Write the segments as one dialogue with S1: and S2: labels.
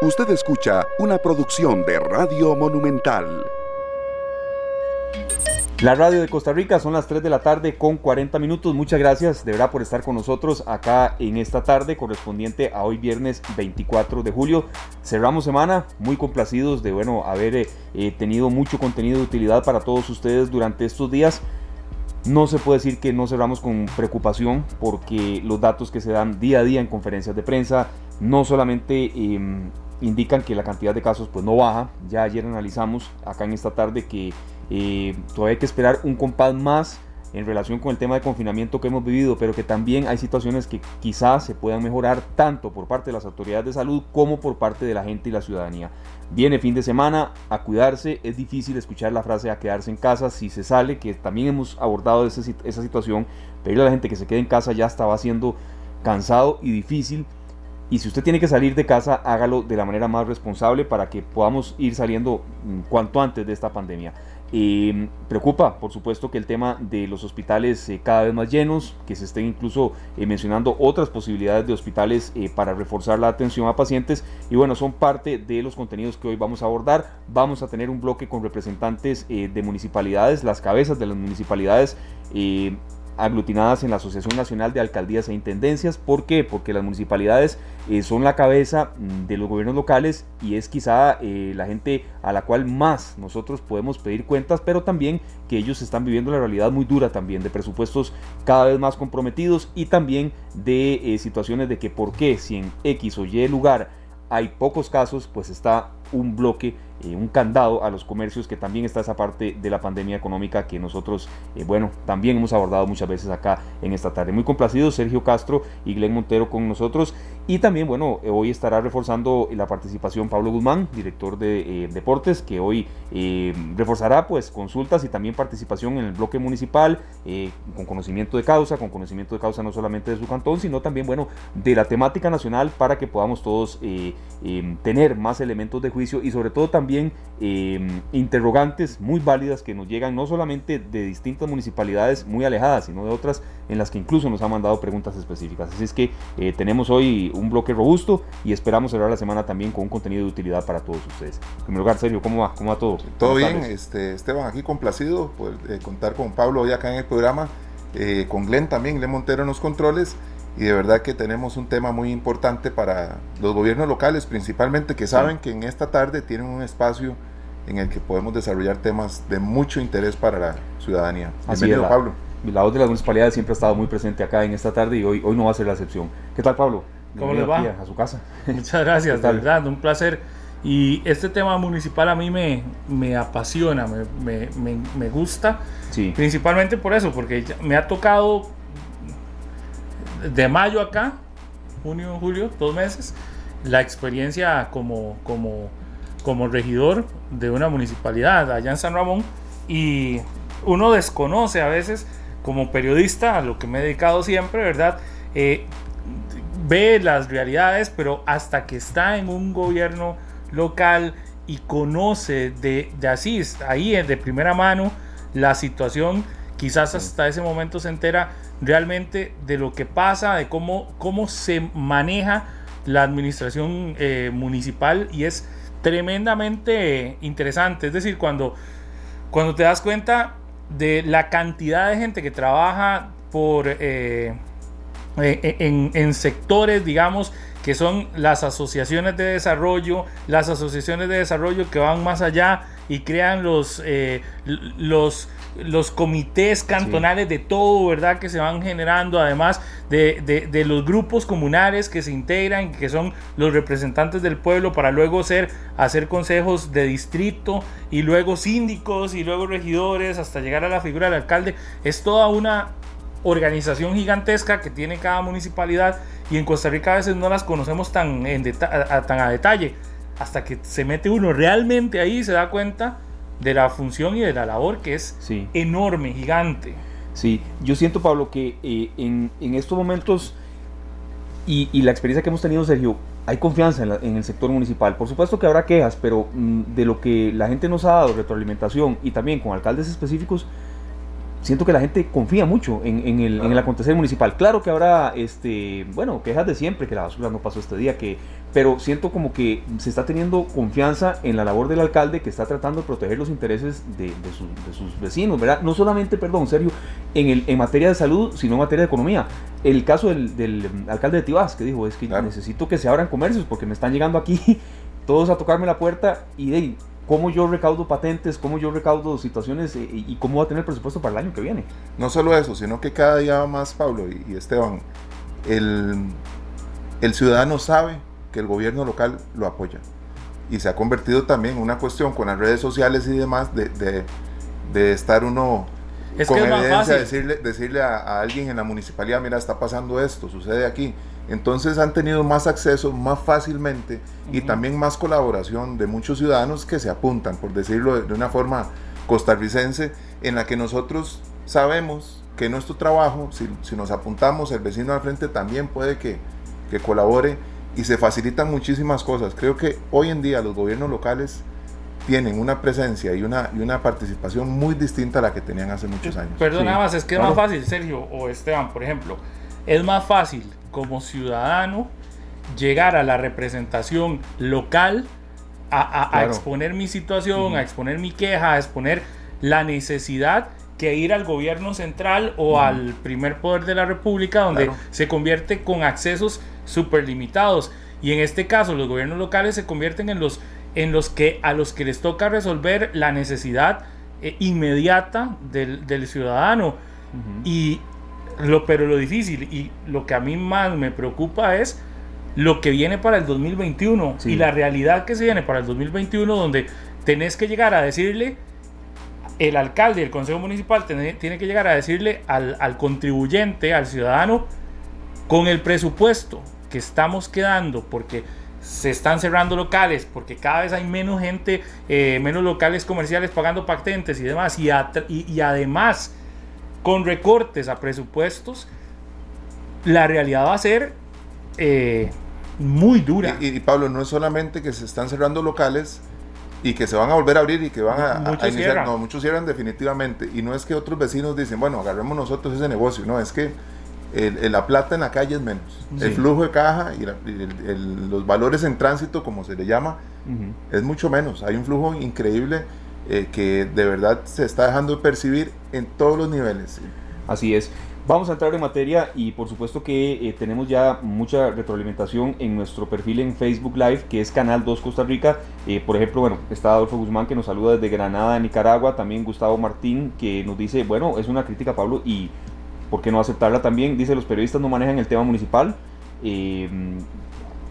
S1: Usted escucha una producción de Radio Monumental.
S2: La radio de Costa Rica son las 3 de la tarde con 40 minutos. Muchas gracias de verdad por estar con nosotros acá en esta tarde correspondiente a hoy viernes 24 de julio. Cerramos semana muy complacidos de bueno haber eh, eh, tenido mucho contenido de utilidad para todos ustedes durante estos días. No se puede decir que no cerramos con preocupación porque los datos que se dan día a día en conferencias de prensa no solamente em, indican que la cantidad de casos pues no baja. Ya ayer analizamos acá en esta tarde que eh, todavía hay que esperar un compás más en relación con el tema de confinamiento que hemos vivido, pero que también hay situaciones que quizás se puedan mejorar tanto por parte de las autoridades de salud como por parte de la gente y la ciudadanía. Viene fin de semana, a cuidarse, es difícil escuchar la frase a quedarse en casa si se sale, que también hemos abordado esa, esa situación, pedirle a la gente que se quede en casa ya estaba siendo cansado y difícil. Y si usted tiene que salir de casa, hágalo de la manera más responsable para que podamos ir saliendo mm, cuanto antes de esta pandemia. Eh, preocupa, por supuesto, que el tema de los hospitales eh, cada vez más llenos, que se estén incluso eh, mencionando otras posibilidades de hospitales eh, para reforzar la atención a pacientes. Y bueno, son parte de los contenidos que hoy vamos a abordar. Vamos a tener un bloque con representantes de municipalidades, las cabezas de las municipalidades aglutinadas en la Asociación Nacional de Alcaldías e Intendencias. ¿Por qué? Porque las municipalidades eh, son la cabeza mm, de los gobiernos locales y es quizá eh, la gente a la cual más nosotros podemos pedir cuentas, pero también que ellos están viviendo la realidad muy dura también de presupuestos cada vez más comprometidos y también de eh, situaciones de que por qué si en X o Y lugar hay pocos casos, pues está un bloque eh, un candado a los comercios, que también está esa parte de la pandemia económica que nosotros, eh, bueno, también hemos abordado muchas veces acá en esta tarde. Muy complacido Sergio Castro y Glenn Montero con nosotros. Y también, bueno, eh, hoy estará reforzando la participación Pablo Guzmán, director de deportes, que hoy reforzará pues consultas y también participación en el bloque municipal, con conocimiento de causa, con conocimiento de causa no solamente de su cantón, sino también, bueno, de la temática nacional para que podamos todos tener más elementos de juicio y sobre todo también interrogantes muy válidas que nos llegan no solamente de distintas municipalidades muy alejadas, sino de otras en las que incluso nos han mandado preguntas específicas. Así es que eh, tenemos hoy un bloque robusto y esperamos cerrar la semana también con un contenido de utilidad para todos ustedes. En primer lugar, Sergio, ¿cómo va? ¿Cómo va todo?
S3: Todo bien, este, Esteban, aquí complacido por eh, contar con Pablo hoy acá en el programa, eh, con Glenn también, Glenn Montero en los controles y de verdad que tenemos un tema muy importante para los gobiernos locales principalmente que saben que en esta tarde tienen un espacio en el que podemos desarrollar temas de mucho interés para la ciudadanía.
S2: Bienvenido la, Pablo. La voz de las municipalidades siempre ha estado muy presente acá en esta tarde y hoy, hoy no va a ser la excepción. ¿Qué tal Pablo?
S4: ¿Cómo les va?
S2: A su casa.
S4: Muchas gracias, de verdad, un placer. Y este tema municipal a mí me, me apasiona, me, me, me gusta, sí. principalmente por eso, porque me ha tocado de mayo acá, junio, julio, dos meses, la experiencia como, como, como regidor de una municipalidad allá en San Ramón y uno desconoce a veces como periodista, a lo que me he dedicado siempre, ¿verdad? Eh, ve las realidades, pero hasta que está en un gobierno local y conoce de, de así, ahí de primera mano la situación, quizás hasta ese momento se entera realmente de lo que pasa, de cómo, cómo se maneja la administración eh, municipal y es tremendamente interesante. Es decir, cuando, cuando te das cuenta de la cantidad de gente que trabaja por, eh, en, en sectores, digamos, que son las asociaciones de desarrollo, las asociaciones de desarrollo que van más allá y crean los, los los comités cantonales de todo, ¿verdad? Que se van generando, además de, los grupos comunales que se integran, que son los representantes del pueblo, para luego ser, hacer consejos de distrito y luego síndicos y luego regidores, hasta llegar a la figura del alcalde. Es toda una organización gigantesca que tiene cada municipalidad y en Costa Rica a veces no las conocemos tan, en tan a detalle. Hasta que se mete uno realmente ahí se da cuenta de la función y de la labor que es enorme, gigante.
S2: Sí, yo siento, Pablo, que eh, en, estos momentos y, la experiencia que hemos tenido, Sergio, hay confianza en, el sector municipal. Por supuesto que habrá quejas, pero mm, de lo que la gente nos ha dado, retroalimentación y también con alcaldes específicos, siento que la gente confía mucho en, el, en, el, acontecer municipal. Claro que habrá, este, bueno, quejas de siempre, que la basura no pasó este día, que, pero siento como que se está teniendo confianza en la labor del alcalde que está tratando de proteger los intereses de, sus vecinos, ¿verdad? No solamente, perdón, Sergio, en, el, en materia de salud, sino en materia de economía. El caso del, alcalde de Tibás, que dijo, es que necesito que se abran comercios porque me están llegando aquí todos a tocarme la puerta y de cómo yo recaudo patentes, cómo yo recaudo situaciones eh, y, cómo va a tener presupuesto para el año que viene.
S3: No solo eso, sino que cada día más, Pablo y, Esteban, el, el, ciudadano sabe que el gobierno local lo apoya. Y se ha convertido también en una cuestión con las redes sociales y demás de, de, de estar uno con evidencia, decirle, decirle a, a alguien en la municipalidad, mira, está pasando esto, sucede aquí entonces han tenido más acceso más fácilmente y también más colaboración de muchos ciudadanos que se apuntan, por decirlo de una forma costarricense, en la que nosotros sabemos que nuestro trabajo, si, nos apuntamos, el vecino al frente también puede que, colabore y se facilitan muchísimas cosas. Creo que hoy en día los gobiernos locales tienen una presencia y una, y una participación muy distinta a la que tenían hace muchos años.
S4: Perdón, nada más, es que es más fácil, Sergio o Esteban, por ejemplo, es más fácil como ciudadano llegar a la representación local a, exponer mi situación, a exponer mi queja, a exponer la necesidad que ir al gobierno central o al primer poder de la república donde se convierte con accesos súper limitados. Y en este caso los gobiernos locales se convierten en los, en los que a los que les toca resolver la necesidad eh, inmediata del, ciudadano. Y lo, pero lo difícil y lo que a mí más me preocupa es lo que viene para el 2021 y la realidad que se viene para el 2021 donde tenés que llegar a decirle, el alcalde y el consejo municipal tiene, que llegar a decirle al, al, contribuyente, al ciudadano, con el presupuesto que estamos quedando, porque se están cerrando locales, porque cada vez hay menos gente, eh, menos locales comerciales pagando patentes y demás, y, y además con recortes a presupuestos, la realidad va a ser eh, muy dura.
S3: Y, Pablo, no es solamente que se están cerrando locales y que se van a volver a abrir y que van a, muchos iniciar, cierran. no, muchos cierran definitivamente. Y no es que otros vecinos dicen, bueno, agarremos nosotros ese negocio, no, es que la plata en la calle es menos. El flujo de caja y, los valores en tránsito, como se le llama, es mucho menos. Hay un flujo increíble eh, que de verdad se está dejando de percibir en todos los niveles.
S2: Así es. Vamos a entrar en materia y por supuesto que eh, tenemos ya mucha retroalimentación en nuestro perfil en Facebook Live, que es Canal 2 Costa Rica. Eh, por ejemplo, bueno, está Adolfo Guzmán que nos saluda desde Granada, Nicaragua. También Gustavo Martín que nos dice, bueno, es una crítica, Pablo, y ¿por qué no aceptarla también? Dice, los periodistas no manejan el tema municipal.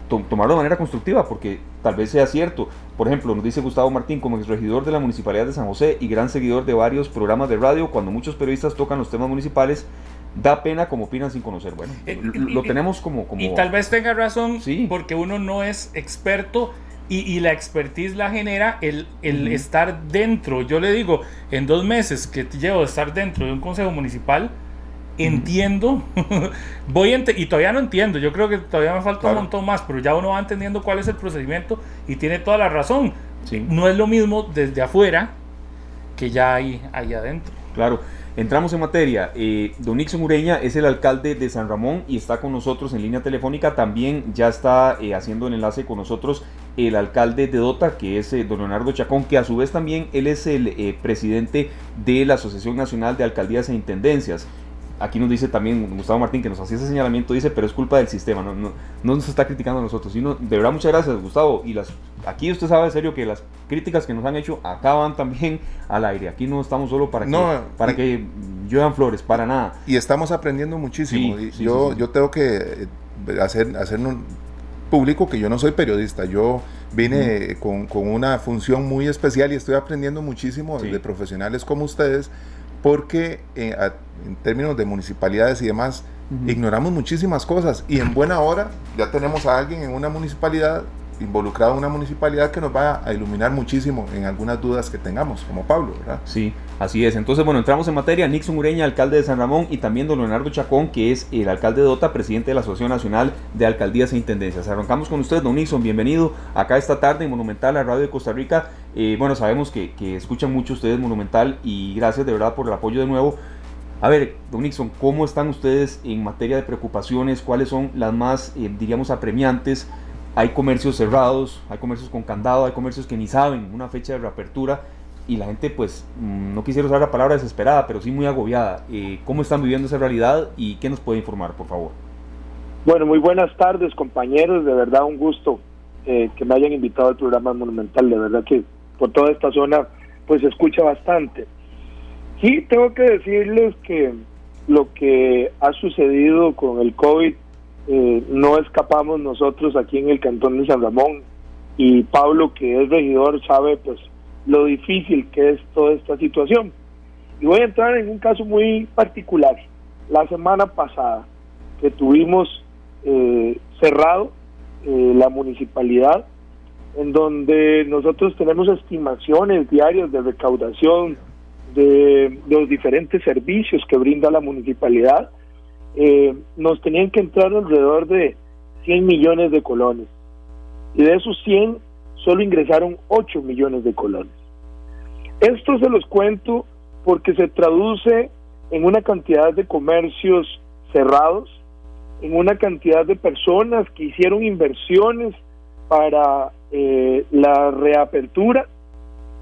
S2: Tomarlo de manera constructiva, porque tal vez sea cierto. Por ejemplo, nos dice Gustavo Martín, como exregidor de la Municipalidad de San José y gran seguidor de varios programas de radio, cuando muchos periodistas tocan los temas municipales, da pena como opinan sin conocer. Bueno, eh, lo, tenemos como, como...
S4: Y tal vez tenga razón, sí. porque uno no es experto y, la expertise la genera el, el estar dentro. Yo le digo, en dos meses que llevo de estar dentro de un consejo municipal, entiendo, voy y todavía no entiendo, yo creo que todavía me falta un montón más, pero ya uno va entendiendo cuál es el procedimiento y tiene toda la razón. No es lo mismo desde afuera que ya hay ahí adentro.
S2: Claro. Entramos en materia. Eh, don Nixon Ureña es el alcalde de San Ramón y está con nosotros en línea telefónica. También ya está eh, haciendo el enlace con nosotros el alcalde de Dota, que es eh, don Leonardo Chacón, que a su vez también él es el presidente de la Asociación Nacional de Alcaldías e Intendencias aquí nos dice también Gustavo Martín que nos hacía ese señalamiento, dice, pero es culpa del sistema, no, no, no nos está criticando a nosotros, sino, de verdad muchas gracias Gustavo, y las, aquí usted sabe en serio que las críticas que nos han hecho acaban también al aire, aquí no estamos solo para que, para que lluevan flores, para nada.
S3: Y estamos aprendiendo muchísimo, yo, yo tengo que eh, hacer, hacer un público que yo no soy periodista, yo vine con, con, una función muy especial y estoy aprendiendo muchísimo de profesionales como ustedes porque eh, en términos de municipalidades y demás, ignoramos muchísimas cosas y en buena hora ya tenemos a alguien en una municipalidad involucrado una municipalidad que nos va a iluminar muchísimo en algunas dudas que tengamos, como Pablo, ¿verdad?
S2: Sí, así es. Entonces, bueno, entramos en materia. Nixon Ureña, alcalde de San Ramón, y también don Leonardo Chacón, que es el alcalde de Dota, presidente de la Asociación Nacional de Alcaldías e Intendencias. Arrancamos con usted, don Nixon, bienvenido acá esta tarde en Monumental, la radio de Costa Rica. Eh, bueno, sabemos que, que escuchan mucho ustedes Monumental y gracias de verdad por el apoyo de nuevo. A ver, don Nixon, ¿cómo están ustedes en materia de preocupaciones? ¿Cuáles son las más, eh, diríamos, apremiantes? Hay comercios cerrados, hay comercios con candado, hay comercios que ni saben una fecha de reapertura y la gente, pues, mm, no quisiera usar la palabra desesperada, pero sí muy agobiada. Eh, ¿Cómo están viviendo esa realidad y qué nos puede informar, por favor?
S5: Bueno, muy buenas tardes, compañeros. De verdad, un gusto eh, que me hayan invitado al programa Monumental. De verdad que por toda esta zona, pues se escucha bastante. Sí, tengo que decirles que lo que ha sucedido con el COVID eh, no escapamos nosotros aquí en el Cantón de San Ramón. Y Pablo, que es regidor, sabe pues lo difícil que es toda esta situación. Y voy a entrar en un caso muy particular. La semana pasada que tuvimos eh, cerrado eh, la municipalidad, en donde nosotros tenemos estimaciones diarias de recaudación de, los diferentes servicios que brinda la municipalidad, eh, nos tenían que entrar alrededor de 100 millones de colones. Y de esos 100 solo ingresaron 8 millones de colones. Esto se los cuento porque se traduce en una cantidad de comercios cerrados, en una cantidad de personas que hicieron inversiones para eh, la reapertura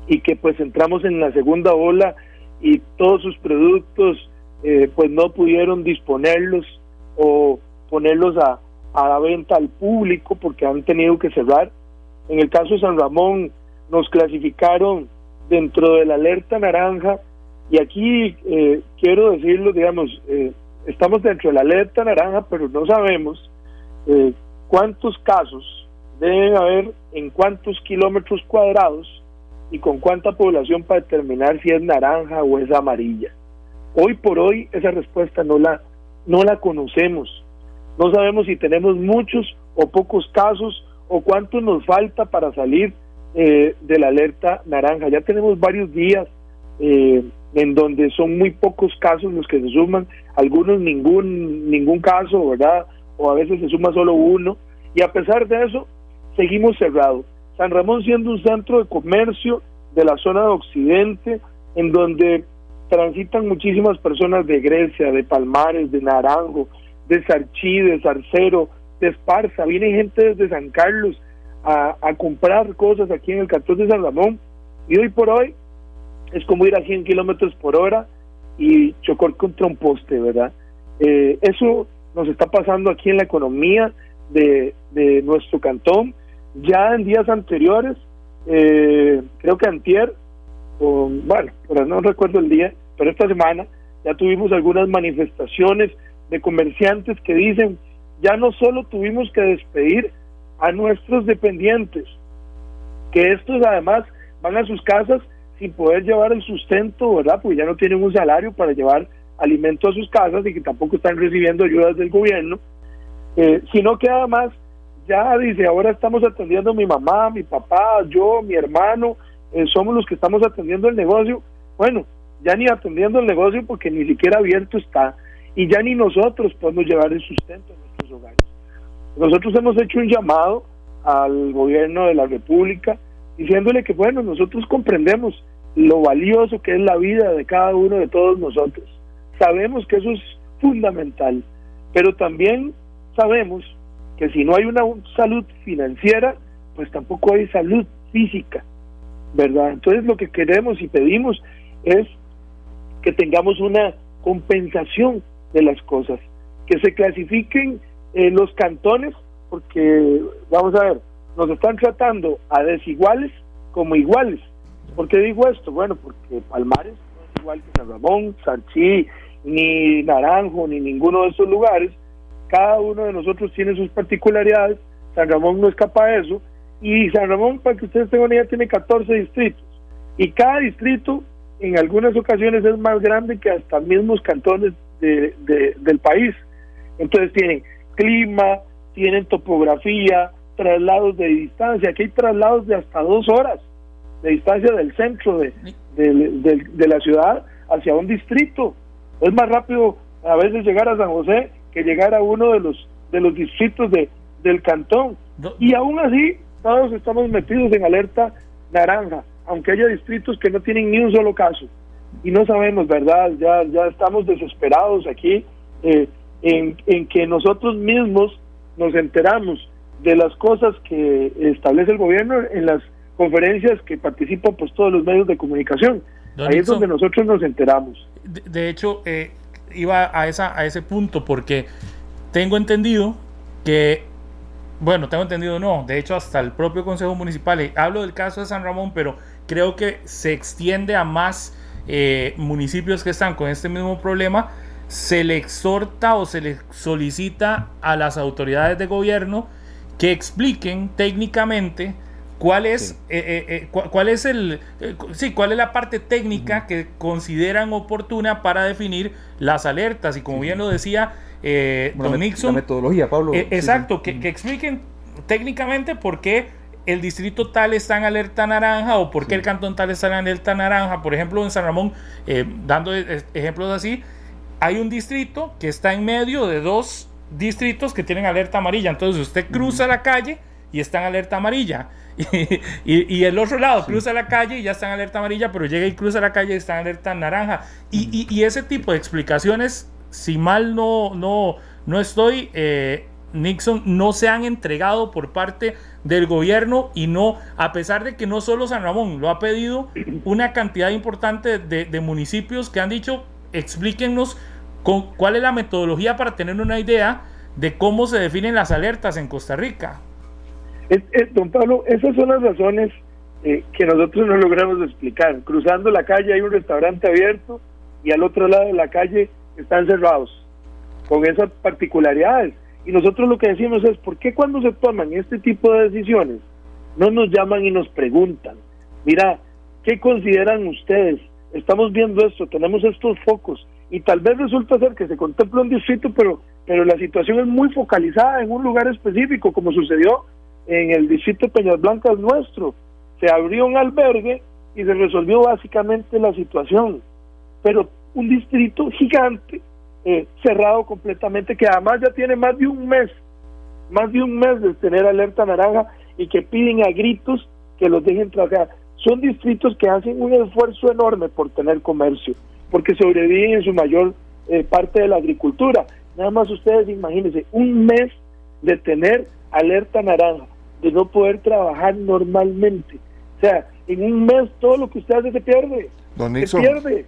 S5: y que pues entramos en la segunda ola y todos sus productos eh, pues no pudieron disponerlos o ponerlos a, a la venta al público porque han tenido que cerrar. En el caso de San Ramón nos clasificaron dentro de la alerta naranja, y aquí eh, quiero decirlo, digamos, eh, estamos dentro de la alerta naranja, pero no sabemos eh, cuántos casos deben haber en cuántos kilómetros cuadrados y con cuánta población para determinar si es naranja o es amarilla. Hoy por hoy esa respuesta no la, no la conocemos. No sabemos si tenemos muchos o pocos casos o cuánto nos falta para salir eh, de la alerta naranja. Ya tenemos varios días eh, en donde son muy pocos casos los que se suman, algunos ningún, ningún caso, ¿verdad? O a veces se suma solo uno. Y a pesar de eso, seguimos cerrados. San Ramón siendo un centro de comercio de la zona de Occidente, en donde transitan muchísimas personas de Grecia, de Palmares, de Naranjo, de Sarchí, de Zarcero, de Esparza, viene gente desde San Carlos, a, comprar cosas aquí en el cantón de San Ramón y hoy por hoy es como ir a 100 kilómetros por hora y chocar contra un poste, ¿verdad? Eh, eso nos está pasando aquí en la economía de, de nuestro cantón. Ya en días anteriores, eh, creo que antier, o, bueno, pero no recuerdo el día, pero esta semana ya tuvimos algunas manifestaciones de comerciantes que dicen, ya no solo tuvimos que despedir a nuestros dependientes, que estos además van a sus casas sin poder llevar el sustento, ¿verdad? Porque ya no tienen un salario para llevar alimento a sus casas y que tampoco están recibiendo ayudas del gobierno, eh, sino que además ya dice, ahora estamos atendiendo a mi mamá, mi papá, yo, mi hermano, eh, somos los que estamos atendiendo el negocio. Bueno, ya ni atendiendo el negocio porque ni siquiera abierto está y ya ni nosotros podemos llevar el sustento a nuestros hogares. Nosotros hemos hecho un llamado al gobierno de la República diciéndole que, bueno, nosotros comprendemos lo valioso que es la vida de cada uno de todos nosotros. Sabemos que eso es fundamental, pero también sabemos que si no hay una salud financiera, pues tampoco hay salud física, ¿verdad? Entonces lo que queremos y pedimos es que tengamos una compensación de las cosas, que se clasifiquen eh, los cantones, porque vamos a ver, nos están tratando a desiguales como iguales. ¿Por qué digo esto? Bueno, porque Palmares no es igual que San Ramón, Sanchí, ni Naranjo, ni ninguno de esos lugares. Cada uno de nosotros tiene sus particularidades. San Ramón no escapa de eso. Y San Ramón, para que ustedes tengan una idea, tiene 14 distritos. Y cada distrito, en algunas ocasiones, es más grande que hasta mismos cantones del país. Entonces tienen clima, tienen topografía, traslados de distancia. Aquí hay traslados de hasta dos horas de distancia del centro de, de, la ciudad hacia un distrito. Es más rápido a veces llegar a San José que llegar a uno de los de los distritos de, del cantón. Y aún así, todos estamos metidos en alerta naranja, aunque haya distritos que no tienen ni un solo caso. y no sabemos, ¿verdad? Ya, ya estamos desesperados aquí eh, en, en que nosotros mismos nos enteramos de las cosas que establece el gobierno en las conferencias que participan pues todos los medios de comunicación. Ahí es donde nosotros nos enteramos.
S4: De, hecho, eh, iba a, esa, a ese punto porque tengo entendido que, bueno, tengo entendido no, de hecho hasta el propio Consejo Municipal, eh, hablo del caso de San Ramón, pero creo que se extiende a más eh, municipios que están con este mismo problema, se le exhorta o se le solicita a las autoridades de gobierno que expliquen técnicamente cuál es eh, cuál es el sí cuál es la parte técnica que consideran oportuna para definir las alertas. Y como bien lo decía eh,
S2: Don Nixon. La metodología, Pablo.
S4: Eh, exacto, Que, expliquen técnicamente por qué el distrito tal está en alerta naranja o por qué el cantón tal está en alerta naranja. Por ejemplo, en San Ramón, eh, dando e, ejemplos así, hay un distrito que está en medio de dos distritos que tienen alerta amarilla. Entonces usted cruza la calle y está en alerta amarilla. Y, el otro lado cruza la calle y ya está en alerta amarilla, pero llega y cruza la calle y está en alerta naranja. Y, y ese tipo de explicaciones si mal no, no, no estoy, eh, Nixon no se han entregado por parte del gobierno y no, a pesar de que no solo San Ramón lo ha pedido, una cantidad importante de, municipios que han dicho, explíquenos con, cuál es la metodología para tener una idea de cómo se definen las alertas en Costa Rica.
S5: don Pablo, esas son las razones eh, que nosotros no logramos explicar. Cruzando la calle hay un restaurante abierto y al otro lado de la calle están cerrados con esas particularidades. Y nosotros lo que decimos es, ¿por qué cuando se toman este tipo de decisiones no nos llaman y nos preguntan, mira, ¿qué consideran ustedes? Estamos viendo esto, tenemos estos focos y tal vez resulta ser que se contempla un distrito, pero, pero la situación es muy focalizada en un lugar específico, como sucedió en el distrito Peñas Blancas nuestro. Se abrió un albergue y se resolvió básicamente la situación. Pero un distrito gigante, eh, cerrado completamente, que además ya tiene más de un mes, más de un mes de tener alerta naranja y que piden a gritos que los dejen trabajar. Son distritos que hacen un esfuerzo enorme por tener comercio, porque sobreviven en su mayor eh, parte de la agricultura. Nada más ustedes imagínense, un mes de tener alerta naranja, de no poder trabajar normalmente. O sea, en un mes todo lo que usted hace se pierde. se pierde.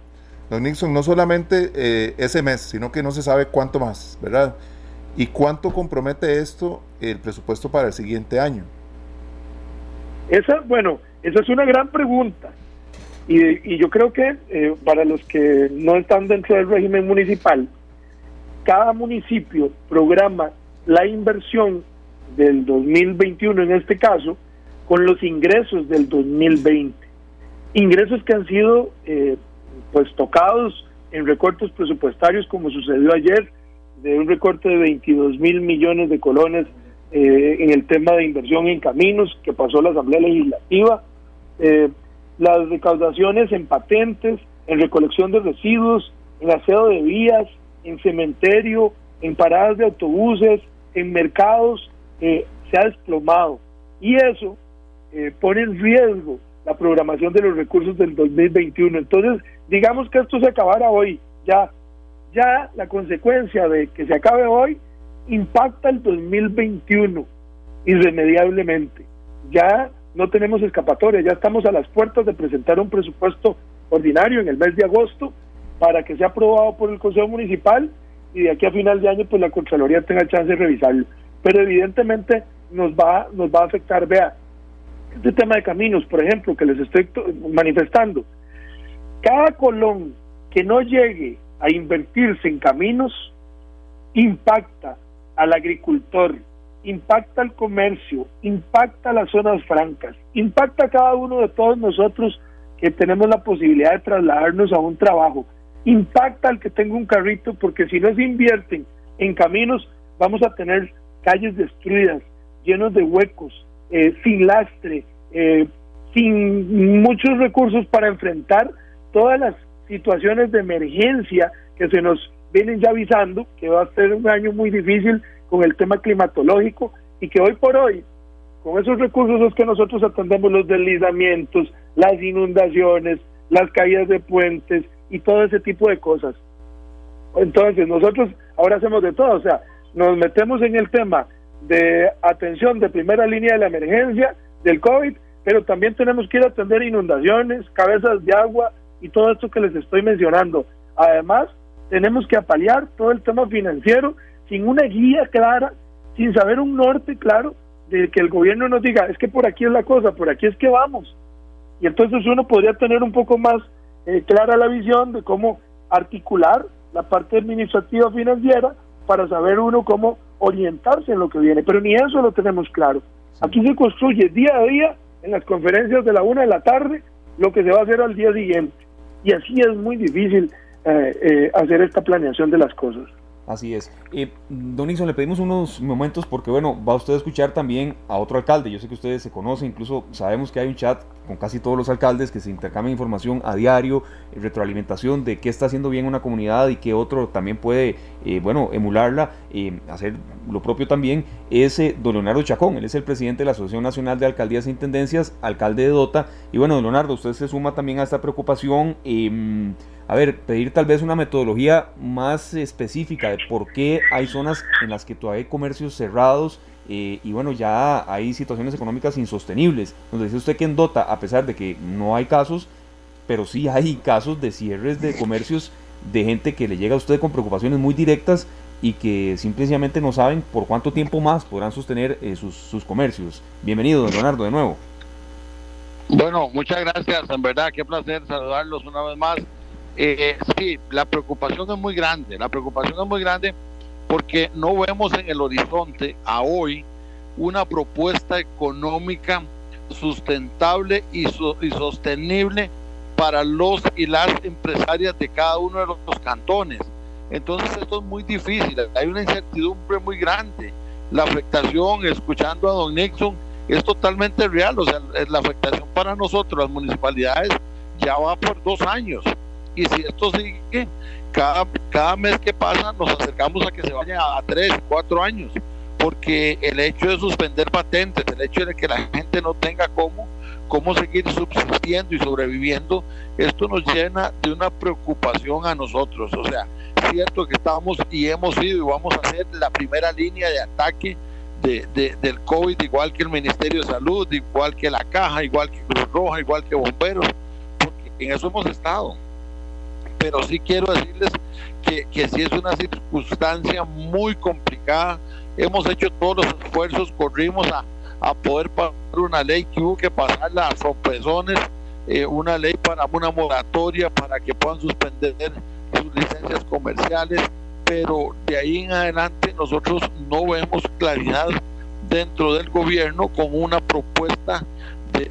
S3: Don Nixon, no solamente eh, ese mes, sino que no se sabe cuánto más, ¿verdad? ¿Y cuánto compromete esto el presupuesto para el siguiente año?
S5: Esa, bueno, esa es una gran pregunta. Y, yo creo que eh, para los que no están dentro del régimen municipal, cada municipio programa la inversión del 2021 en este caso con los ingresos del 2020. Ingresos que han sido eh, pues tocados en recortes presupuestarios como sucedió ayer, de un recorte de 22 mil millones de colones eh, en el tema de inversión en caminos que pasó la Asamblea Legislativa, eh, las recaudaciones en patentes, en recolección de residuos, en aseo de vías, en cementerio, en paradas de autobuses, en mercados, eh, se ha desplomado. Y eso pone en riesgo la programación de los recursos del 2021. Entonces, digamos que esto se acabara hoy, ya, ya la consecuencia de que se acabe hoy impacta el 2021 irremediablemente. Ya no tenemos escapatoria, ya estamos a las puertas de presentar un presupuesto ordinario en el mes de agosto para que sea aprobado por el Consejo Municipal y de aquí a final de año pues la Contraloría tenga chance de revisarlo. Pero evidentemente nos va, nos va a afectar, vea, este tema de caminos, por ejemplo, que les estoy manifestando, cada colón que no llegue a invertirse en caminos impacta al agricultor, impacta al comercio, impacta a las zonas francas, impacta a cada uno de todos nosotros que tenemos la posibilidad de trasladarnos a un trabajo, impacta al que tenga un carrito, porque si no se invierten en caminos, vamos a tener calles destruidas, llenos de huecos, eh, sin lastre, eh, sin muchos recursos para enfrentar todas las situaciones de emergencia que se nos vienen ya avisando, que va a ser un año muy difícil con el tema climatológico y que hoy por hoy, con esos recursos es que nosotros atendemos los deslizamientos, las inundaciones, las caídas de puentes, y todo ese tipo de cosas. Entonces, nosotros ahora hacemos de todo, o sea, nos metemos en el tema de atención de primera línea de la emergencia del COVID, pero también tenemos que ir a atender inundaciones, cabezas de agua y todo esto que les estoy mencionando. Además, tenemos que apalear todo el tema financiero sin una guía clara, sin saber un norte claro de que el gobierno nos diga, es que por aquí es la cosa, por aquí es que vamos. Y entonces uno podría tener un poco más eh, clara la visión de cómo articular la parte administrativa financiera para saber uno cómo orientarse en lo que viene. Pero ni eso lo tenemos claro. Aquí se construye día a día en las conferencias de la una de la tarde lo que se va a hacer al día siguiente. Y así es muy difícil eh, eh, hacer esta planeación de las cosas.
S2: Así es. Eh, don Nixon, le pedimos unos momentos porque, bueno, va usted a escuchar también a otro alcalde. Yo sé que ustedes se conocen, incluso sabemos que hay un chat con casi todos los alcaldes que se intercambian información a diario, eh, retroalimentación de qué está haciendo bien una comunidad y qué otro también puede, eh, bueno, emularla, hacer lo propio también. Es don Leonardo Chacón, él es el presidente de la Asociación Nacional de Alcaldías e Intendencias, alcalde de Dota. Y bueno, don Leonardo, usted se suma también a esta preocupación. A ver, pedir tal vez una metodología más específica de por qué hay zonas en las que todavía hay comercios cerrados eh, y bueno, ya hay situaciones económicas insostenibles. Nos dice usted que en Dota, a pesar de que no hay casos, pero sí hay casos de cierres de comercios de gente que le llega a usted con preocupaciones muy directas y que simplemente no saben por cuánto tiempo más podrán sostener eh, sus, sus comercios. Bienvenido, don Leonardo, de nuevo.
S6: Bueno, muchas gracias, en verdad, qué placer saludarlos una vez más. Eh, sí, la preocupación es muy grande, la preocupación es muy grande porque no vemos en el horizonte a hoy una propuesta económica sustentable y, y sostenible para los y las empresarias de cada uno de los cantones. Entonces esto es muy difícil, hay una incertidumbre muy grande. La afectación, escuchando a don Nixon, es totalmente real, o sea, la afectación para nosotros, las municipalidades, ya va por dos años. Y si esto sigue, cada, cada mes que pasa nos acercamos a que se vaya a tres, cuatro años, porque el hecho de suspender patentes, el hecho de que la gente no tenga cómo, cómo seguir subsistiendo y sobreviviendo, esto nos llena de una preocupación a nosotros. O sea, cierto que estamos y hemos sido y vamos a ser la primera línea de ataque de, de, del COVID, igual que el Ministerio de Salud, igual que la Caja, igual que Cruz Roja, igual que Bomberos, porque en eso hemos estado pero sí quiero decirles que, que sí es una circunstancia muy complicada. Hemos hecho todos los esfuerzos, corrimos a, a poder pasar una ley que hubo que pasar las sorpresones, eh, una ley para una moratoria para que puedan suspender sus licencias comerciales, pero de ahí en adelante nosotros no vemos claridad dentro del gobierno con una propuesta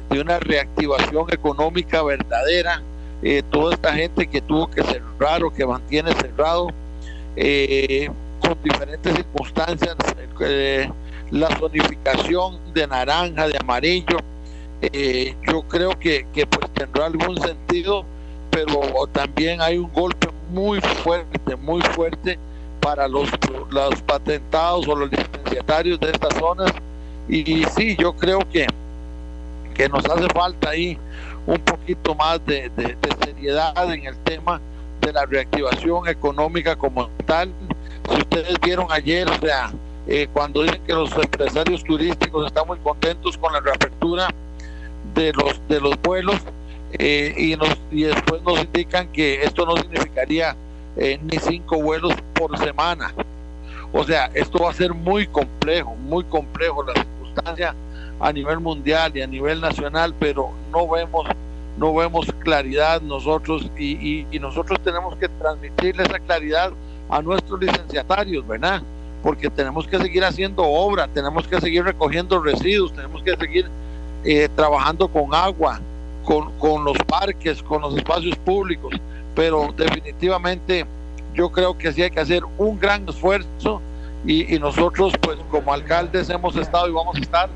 S6: de una reactivación económica verdadera eh, toda esta gente que tuvo que cerrar o que mantiene cerrado eh, con diferentes circunstancias, eh, la zonificación de naranja, de amarillo, yo creo que, que pues tendrá algún sentido, pero también hay un golpe muy fuerte, muy fuerte para los, los patentados o los licenciatarios de estas zonas. Y, y sí, yo creo que, que nos hace falta ahí un poquito más de, seriedad en el tema de la reactivación económica como tal. Si ustedes vieron ayer, o sea, eh, cuando dicen que los empresarios turísticos están muy contentos con la reapertura de los de los vuelos eh, y nos y después nos indican que esto no significaría eh, ni cinco vuelos por semana. O sea, esto va a ser muy complejo, muy complejo la circunstancia a nivel mundial y a nivel nacional, pero no vemos no vemos claridad nosotros y, y, nosotros tenemos que transmitirle esa claridad a nuestros licenciatarios, ¿verdad? Porque tenemos que seguir haciendo obra, tenemos que seguir recogiendo residuos, tenemos que seguir eh, trabajando con agua, con, con los parques, con los espacios públicos, pero definitivamente yo creo que sí hay que hacer un gran esfuerzo y, y nosotros pues como alcaldes hemos estado y vamos a estar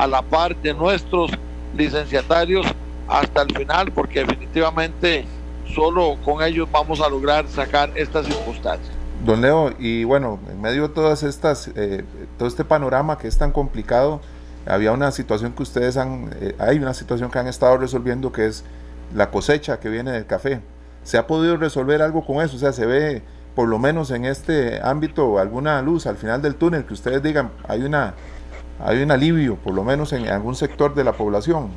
S6: a la par de nuestros licenciatarios hasta el final, porque definitivamente solo con ellos vamos a lograr sacar estas circunstancias.
S3: Don Leo, y bueno, en medio de todas estas, eh, todo este panorama que es tan complicado, había una situación que ustedes han, eh, hay una situación que han estado resolviendo que es la cosecha que viene del café. ¿Se ha podido resolver algo con eso? O sea, se ve por lo menos en este ámbito alguna luz al final del túnel que ustedes digan hay una hay un alivio por lo menos en algún sector de la población.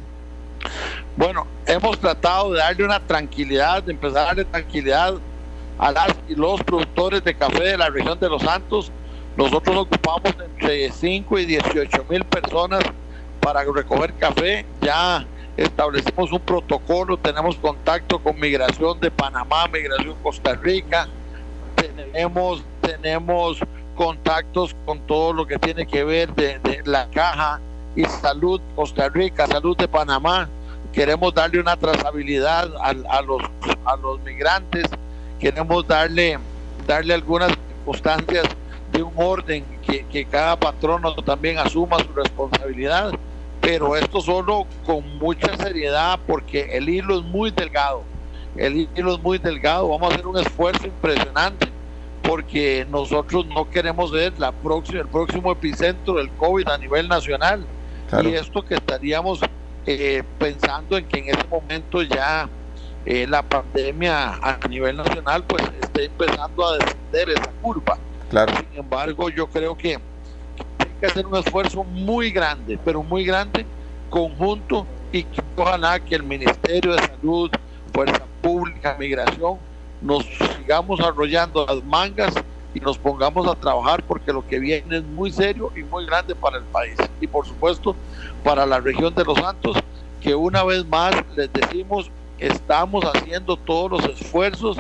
S6: Bueno, hemos tratado de darle una tranquilidad, de empezar a darle tranquilidad a las y los productores de café de la región de Los Santos. Nosotros ocupamos entre 5 y 18 mil personas para recoger café. Ya establecimos un protocolo, tenemos contacto con migración de Panamá, migración Costa Rica, tenemos, tenemos contactos con todo lo que tiene que ver de, la caja y salud Costa Rica, salud de Panamá. Queremos darle una trazabilidad a, los, a los migrantes, queremos darle, darle algunas circunstancias de un orden que cada patrono también asuma su responsabilidad, pero esto solo con mucha seriedad porque el hilo es muy delgado, el hilo es muy delgado, vamos a hacer un esfuerzo impresionante porque nosotros no queremos ver la próxima, el próximo epicentro del COVID a nivel nacional. Y esto que estaríamos eh, pensando en que en ese momento ya eh, la pandemia a nivel nacional pues esté empezando a descender esa curva. Claro. Sin embargo, yo creo que hay que hacer un esfuerzo muy grande, pero muy grande, conjunto, y que ojalá que el Ministerio de Salud, Fuerza Pública, Migración, nos sigamos arrollando las mangas y nos pongamos a trabajar porque lo que viene es muy serio y muy grande para el país y por supuesto para la región de los Santos que una vez más les decimos estamos haciendo todos los esfuerzos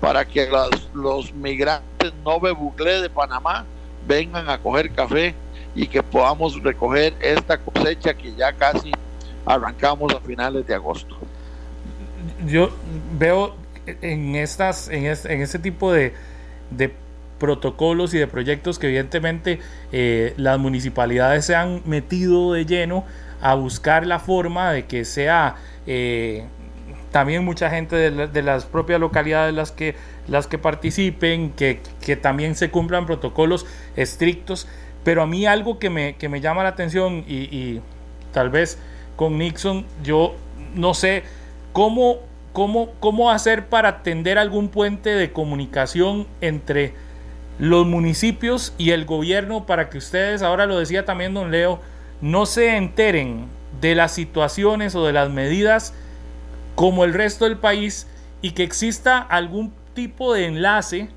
S6: para que los, migrantes no bucle de Panamá vengan a coger café y que podamos recoger esta cosecha que ya casi arrancamos a finales de agosto.
S4: Yo veo en, estas, en, este, tipo de, protocolos y de proyectos que evidentemente eh, las municipalidades se han metido de lleno a buscar la forma de que sea eh, también mucha gente de, las propias localidades las que, las que participen, que, también se cumplan protocolos estrictos. Pero a mí algo que me, que me llama la atención y, y tal vez con Nixon, yo no sé cómo ¿Cómo, hacer para atender algún puente de comunicación entre los municipios y el gobierno para que ustedes, ahora lo decía también don Leo, no se enteren de las situaciones o de las medidas como el resto del país y que exista algún tipo de enlace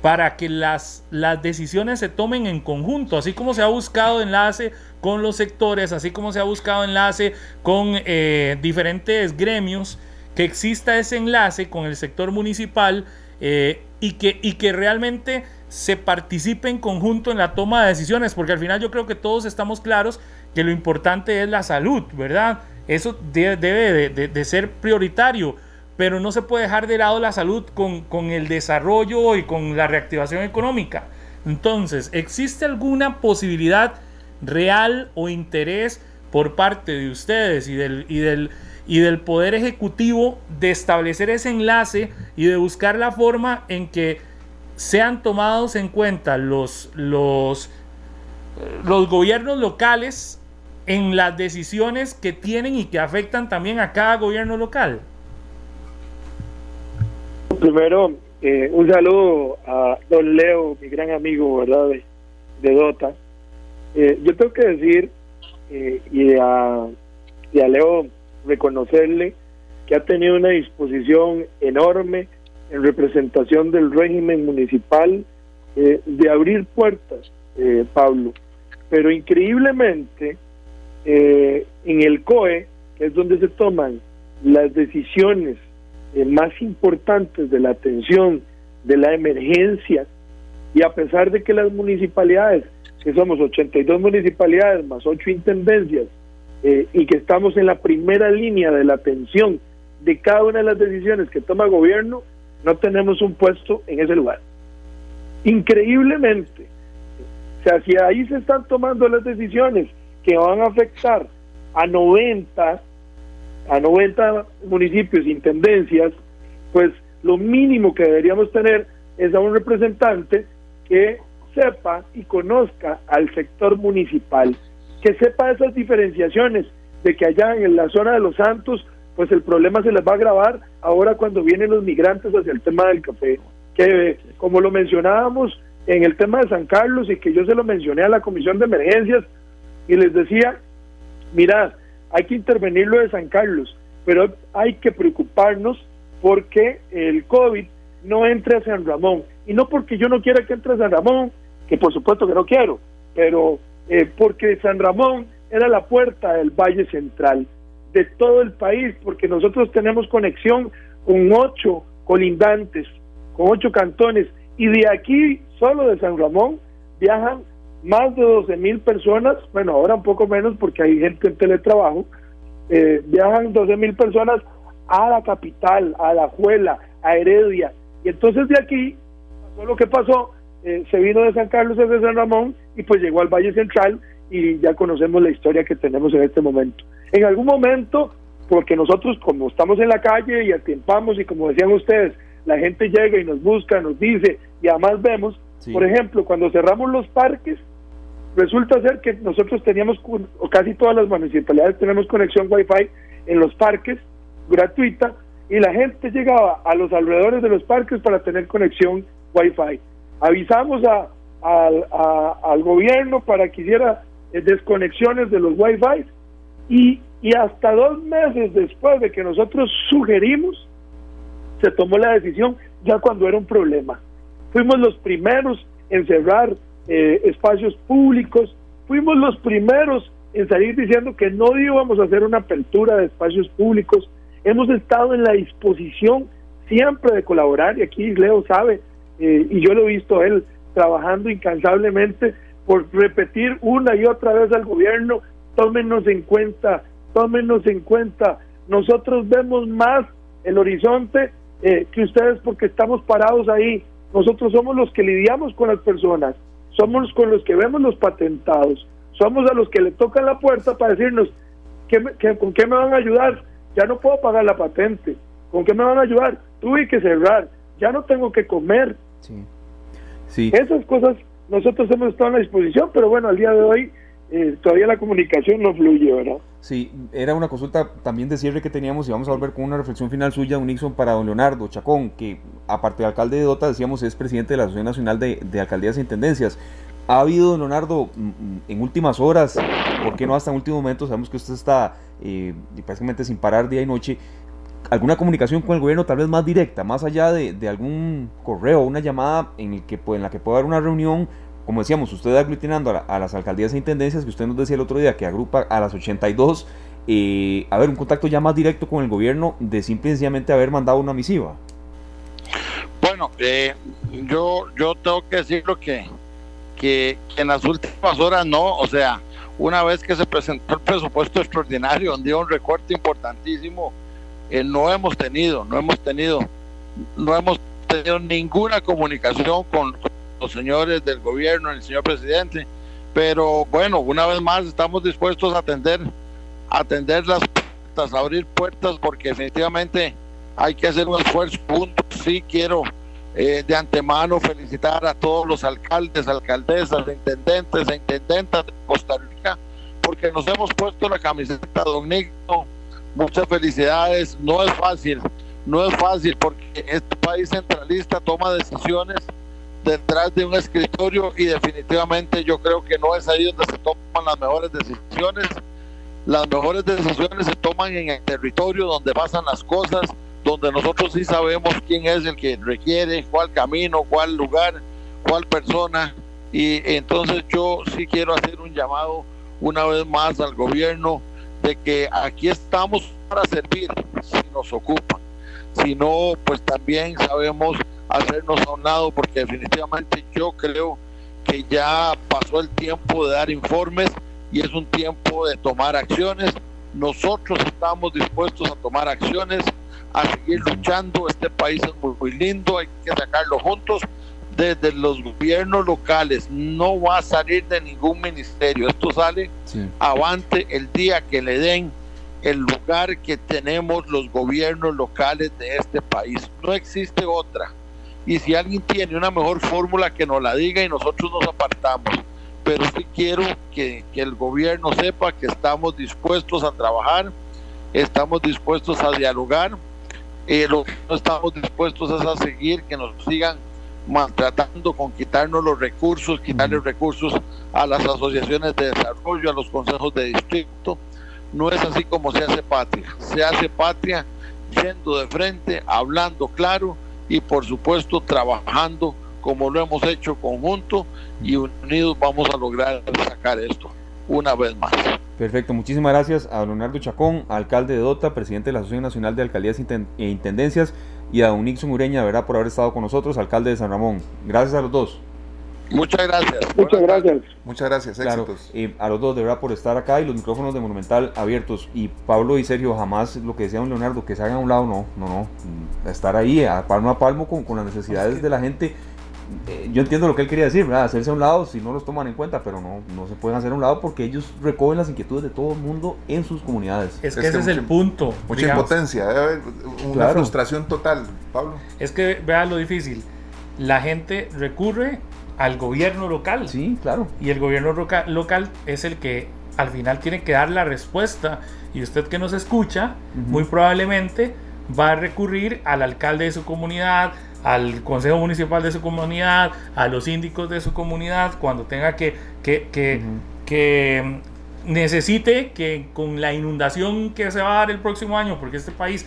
S4: para que las, las decisiones se tomen en conjunto, así como se ha buscado enlace con los sectores, así como se ha buscado enlace con eh, diferentes gremios que exista ese enlace con el sector municipal eh, y, que, y que realmente se participe en conjunto en la toma de decisiones, porque al final yo creo que todos estamos claros que lo importante es la salud, ¿verdad? Eso debe, de, ser prioritario, pero no se puede dejar de lado la salud con, con el desarrollo y con la reactivación económica. Entonces, ¿existe alguna posibilidad real o interés por parte de ustedes y del, y del y del Poder Ejecutivo de establecer ese enlace y de buscar la forma en que sean tomados en cuenta los, los, los gobiernos locales en las decisiones que tienen y que afectan también a cada gobierno local.
S5: Primero, eh, un saludo a don Leo, mi gran amigo, ¿verdad? De, Dota. Eh, yo tengo que decir, eh, y, a, y a Leo reconocerle que ha tenido una disposición enorme en representación del régimen municipal eh, de abrir puertas, eh, Pablo. Pero increíblemente, eh, en el COE, que es donde se toman las decisiones más importantes de la atención de la emergencia, y a pesar de que las municipalidades, que somos 82 municipalidades más 8 intendencias, eh, y que estamos en la primera línea de la atención de cada una de las decisiones que toma el gobierno, no tenemos un puesto en ese lugar. Increíblemente, o sea, si ahí se están tomando las decisiones que van a afectar a 90, a 90 municipios, intendencias, pues lo mínimo que deberíamos tener es a un representante que sepa y conozca al sector municipal que sepa esas diferenciaciones, de que allá en la zona de los Santos, pues el problema se les va a agravar ahora cuando vienen los migrantes hacia el tema del café. Que como lo mencionábamos en el tema de San Carlos y que yo se lo mencioné a la Comisión de Emergencias y les decía, mirad, hay que intervenir lo de San Carlos, pero hay que preocuparnos porque el COVID no entre a San Ramón. Y no porque yo no quiera que entre a San Ramón, que por supuesto que no quiero, pero eh, porque San Ramón era la puerta del Valle Central, de todo el país, porque nosotros tenemos conexión con ocho colindantes, con ocho cantones, y de aquí, solo de San Ramón, viajan más de 12 mil personas, bueno, ahora un poco menos porque hay gente en teletrabajo, eh, viajan 12 mil personas a la capital, a la Juela, a Heredia. Y entonces de aquí pasó lo que pasó, eh, se vino de San Carlos desde San Ramón y pues llegó al Valle Central y ya conocemos la historia que tenemos en este momento. En algún momento, porque nosotros como estamos en la calle y atiempamos y como decían ustedes, la gente llega y nos busca, nos dice y además vemos, por ejemplo, cuando cerramos los parques, resulta ser que nosotros teníamos, o casi todas las municipalidades tenemos conexión Wi-Fi en los parques gratuita y la gente llegaba a los alrededores de los parques para tener conexión Wi-Fi. Avisamos a, al gobierno para que hiciera eh, desconexiones de los Wi-Fi y, y hasta dos meses después de que nosotros sugerimos, se tomó la decisión ya cuando era un problema. Fuimos los primeros en cerrar eh, espacios públicos, fuimos los primeros en salir diciendo que no íbamos a hacer una apertura de espacios públicos, hemos estado en la disposición siempre de colaborar y aquí Leo sabe, eh, y yo lo he visto él trabajando incansablemente por repetir una y otra vez al gobierno, tómenos en cuenta, tómenos en cuenta, nosotros vemos más el horizonte eh, que ustedes porque estamos parados ahí, nosotros somos los que lidiamos con las personas, somos con los que vemos los patentados, somos a los que le tocan la puerta para decirnos, ¿con qué me van a ayudar? ya no puedo pagar la patente. ¿Con qué me van a ayudar? Tuve que cerrar, ya no tengo que comer. Sí. Sí. Esas cosas nosotros hemos estado a la disposición, pero bueno, al día de hoy eh, todavía la comunicación no fluye, ¿verdad?
S2: Sí, era una consulta también de cierre que teníamos y vamos a volver con una reflexión final suya, Unixon, para don Leonardo Chacón, que aparte de alcalde de Dota, decíamos, es presidente de la Asociación Nacional de, de Alcaldías e Intendencias. ¿Ha habido, don Leonardo, en últimas horas, por qué no hasta en último momento, sabemos que usted está eh, prácticamente sin parar día y noche, alguna comunicación con el gobierno tal vez más directa, más allá de, algún correo, una llamada en, el que, en la que pueda haber una reunión, como decíamos, usted aglutinando a, las alcaldías e intendencias, que usted nos decía el otro día, que agrupa a las 82, eh, a ver, un contacto ya más directo con el gobierno de simplemente haber mandado una misiva.
S6: Bueno, eh, yo, yo tengo que decir lo que, que en las últimas horas no, o sea, una vez que se presentó el presupuesto extraordinario, donde dio un recorte importantísimo, eh, no hemos tenido, no hemos tenido, no hemos tenido ninguna comunicación con, los señores del gobierno, el señor presidente, pero bueno, una vez más estamos dispuestos a atender, a atender las puertas, a abrir puertas, porque definitivamente hay que hacer un esfuerzo juntos. Sí quiero eh, de antemano felicitar a todos los alcaldes, alcaldesas, intendentes e intendentas de Costa Rica, porque nos hemos puesto la camiseta, don Nico. Muchas felicidades. No es fácil, no es fácil porque este país centralista toma decisiones detrás de un escritorio y definitivamente yo creo que no es ahí donde se toman las mejores decisiones. Las mejores decisiones se toman en el territorio donde pasan las cosas donde nosotros sí sabemos quién es el que requiere, cuál camino, cuál lugar, cuál persona. Y entonces yo sí quiero hacer un llamado una vez más al gobierno de que aquí estamos para servir si nos ocupan. Si no, pues también sabemos hacernos a un lado porque definitivamente yo creo que ya pasó el tiempo de dar informes y es un tiempo de tomar acciones. Nosotros estamos dispuestos a tomar acciones a seguir luchando. Este país es muy, lindo, hay que sacarlo juntos desde los gobiernos locales. No va a salir de ningún ministerio. Esto sale avante el día que le den el lugar que tenemos los gobiernos locales de este país. No existe otra. Y si alguien tiene una mejor fórmula, que nos la diga y nosotros nos apartamos. Pero sí quiero que, que el gobierno sepa que estamos dispuestos a trabajar estamos dispuestos a dialogar, eh, lo que no estamos dispuestos es a seguir que nos sigan maltratando con quitarnos los recursos, quitarle recursos a las asociaciones de desarrollo, a los consejos de distrito. No es así como se hace patria. Se hace patria yendo de frente, hablando claro y por supuesto trabajando como lo hemos hecho conjunto y unidos vamos a lograr sacar esto una vez más.
S2: Perfecto, muchísimas gracias a Leonardo Chacón, alcalde de Dota, presidente de la Asociación Nacional de Alcaldías e Intendencias, y a Unixon Ureña, ¿verdad?, por haber estado con nosotros, alcalde de San Ramón. Gracias a los dos.
S6: Muchas gracias.
S5: Muchas gracias.
S3: Muchas gracias, éxitos.
S2: a los dos, de verdad, por estar acá y los micrófonos de Monumental abiertos. Y Pablo y Sergio, jamás lo que decía don Leonardo, que se hagan a un lado, no, no, no. Estar ahí, a palmo a palmo con, con las necesidades de la gente eh, yo entiendo lo que él quería decir, ¿verdad? hacerse a un lado si no los toman en cuenta, pero no, no se pueden hacer a un lado porque ellos recogen las inquietudes de todo el mundo en sus comunidades.
S4: Es que ese es el punto.
S3: Mucha impotencia, debe haber una frustración total, Pablo.
S4: Es que vea lo difícil, la gente recurre al gobierno local.
S2: Sí, claro.
S4: Y el gobierno local es el que al final tiene que dar la respuesta y usted que nos escucha, muy probablemente va a recurrir al alcalde de su comunidad, al consejo municipal de su comunidad, a los síndicos de su comunidad, cuando tenga que, que, que, necesite que con la inundación que se va a dar el próximo año, porque este país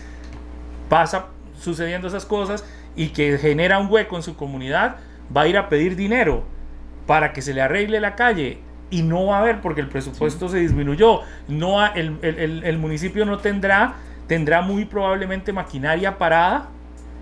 S4: pasa sucediendo esas cosas y que genera un hueco en su comunidad, va a ir a pedir dinero para que se le arregle la calle y no va a haber porque el presupuesto se disminuyó. No el, el, el, municipio no tendrá, tendrá muy probablemente maquinaria parada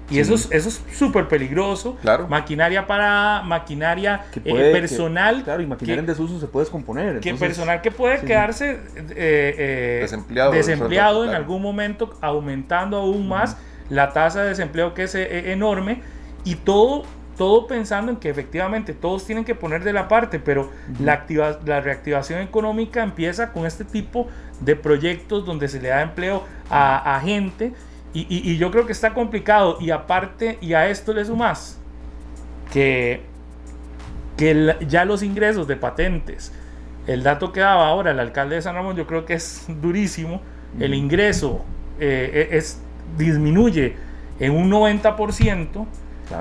S4: y eso es eso es súper peligroso.
S2: Claro.
S4: Maquinaria para maquinaria eh, personal.
S2: claro, y maquinaria en desuso se puede descomponer.
S4: Que personal que puede quedarse eh, eh,
S3: desempleado,
S4: desempleado en algún momento, aumentando aún más la tasa de desempleo que es enorme. Y todo, todo pensando en que efectivamente todos tienen que poner de la parte, pero la, activa, la reactivación económica empieza con este tipo de proyectos donde se le da empleo a, a gente y, yo creo que está complicado. Y aparte, y a esto le sumas que, que ya los ingresos de patentes, el dato que daba ahora el alcalde de San Ramón, yo creo que es durísimo. El ingreso eh, e, es, disminuye en un 90%.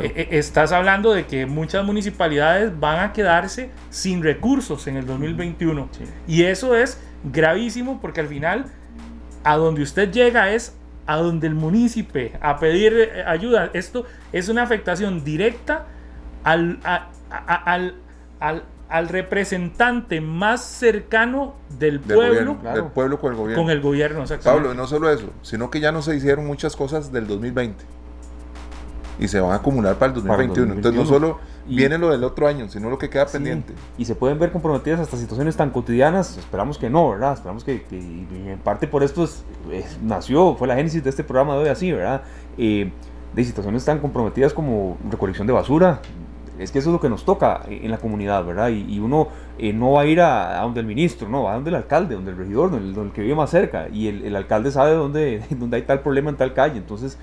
S4: E, e, estás hablando de que muchas municipalidades van a quedarse sin recursos en el 2021. Y eso es gravísimo porque al final a donde usted llega es a donde el municipio a pedir eh, ayuda. Esto es una afectación directa al, al, al, representante más cercano del, pueblo.
S3: del pueblo con el gobierno.
S4: Con el gobierno,
S3: Pablo, no solo eso, sino que ya no se hicieron muchas cosas del 2020 y se van a acumular para el 2021. Entonces no solo viene lo del otro año, sino lo que queda pendiente.
S2: Y se pueden ver comprometidas hasta situaciones tan cotidianas, esperamos que no, ¿verdad? Esperamos que, en parte por esto nació, fue la génesis de este programa de hoy así, ¿verdad? Eh, de situaciones tan comprometidas como recolección de basura, es que eso es lo que nos toca en la comunidad, ¿verdad? Y, uno eh, no va a ir a, donde el ministro, no, va a donde el alcalde, donde el regidor, donde el, que vive más cerca. Y el, alcalde sabe dónde, dónde hay tal problema en tal calle. Entonces,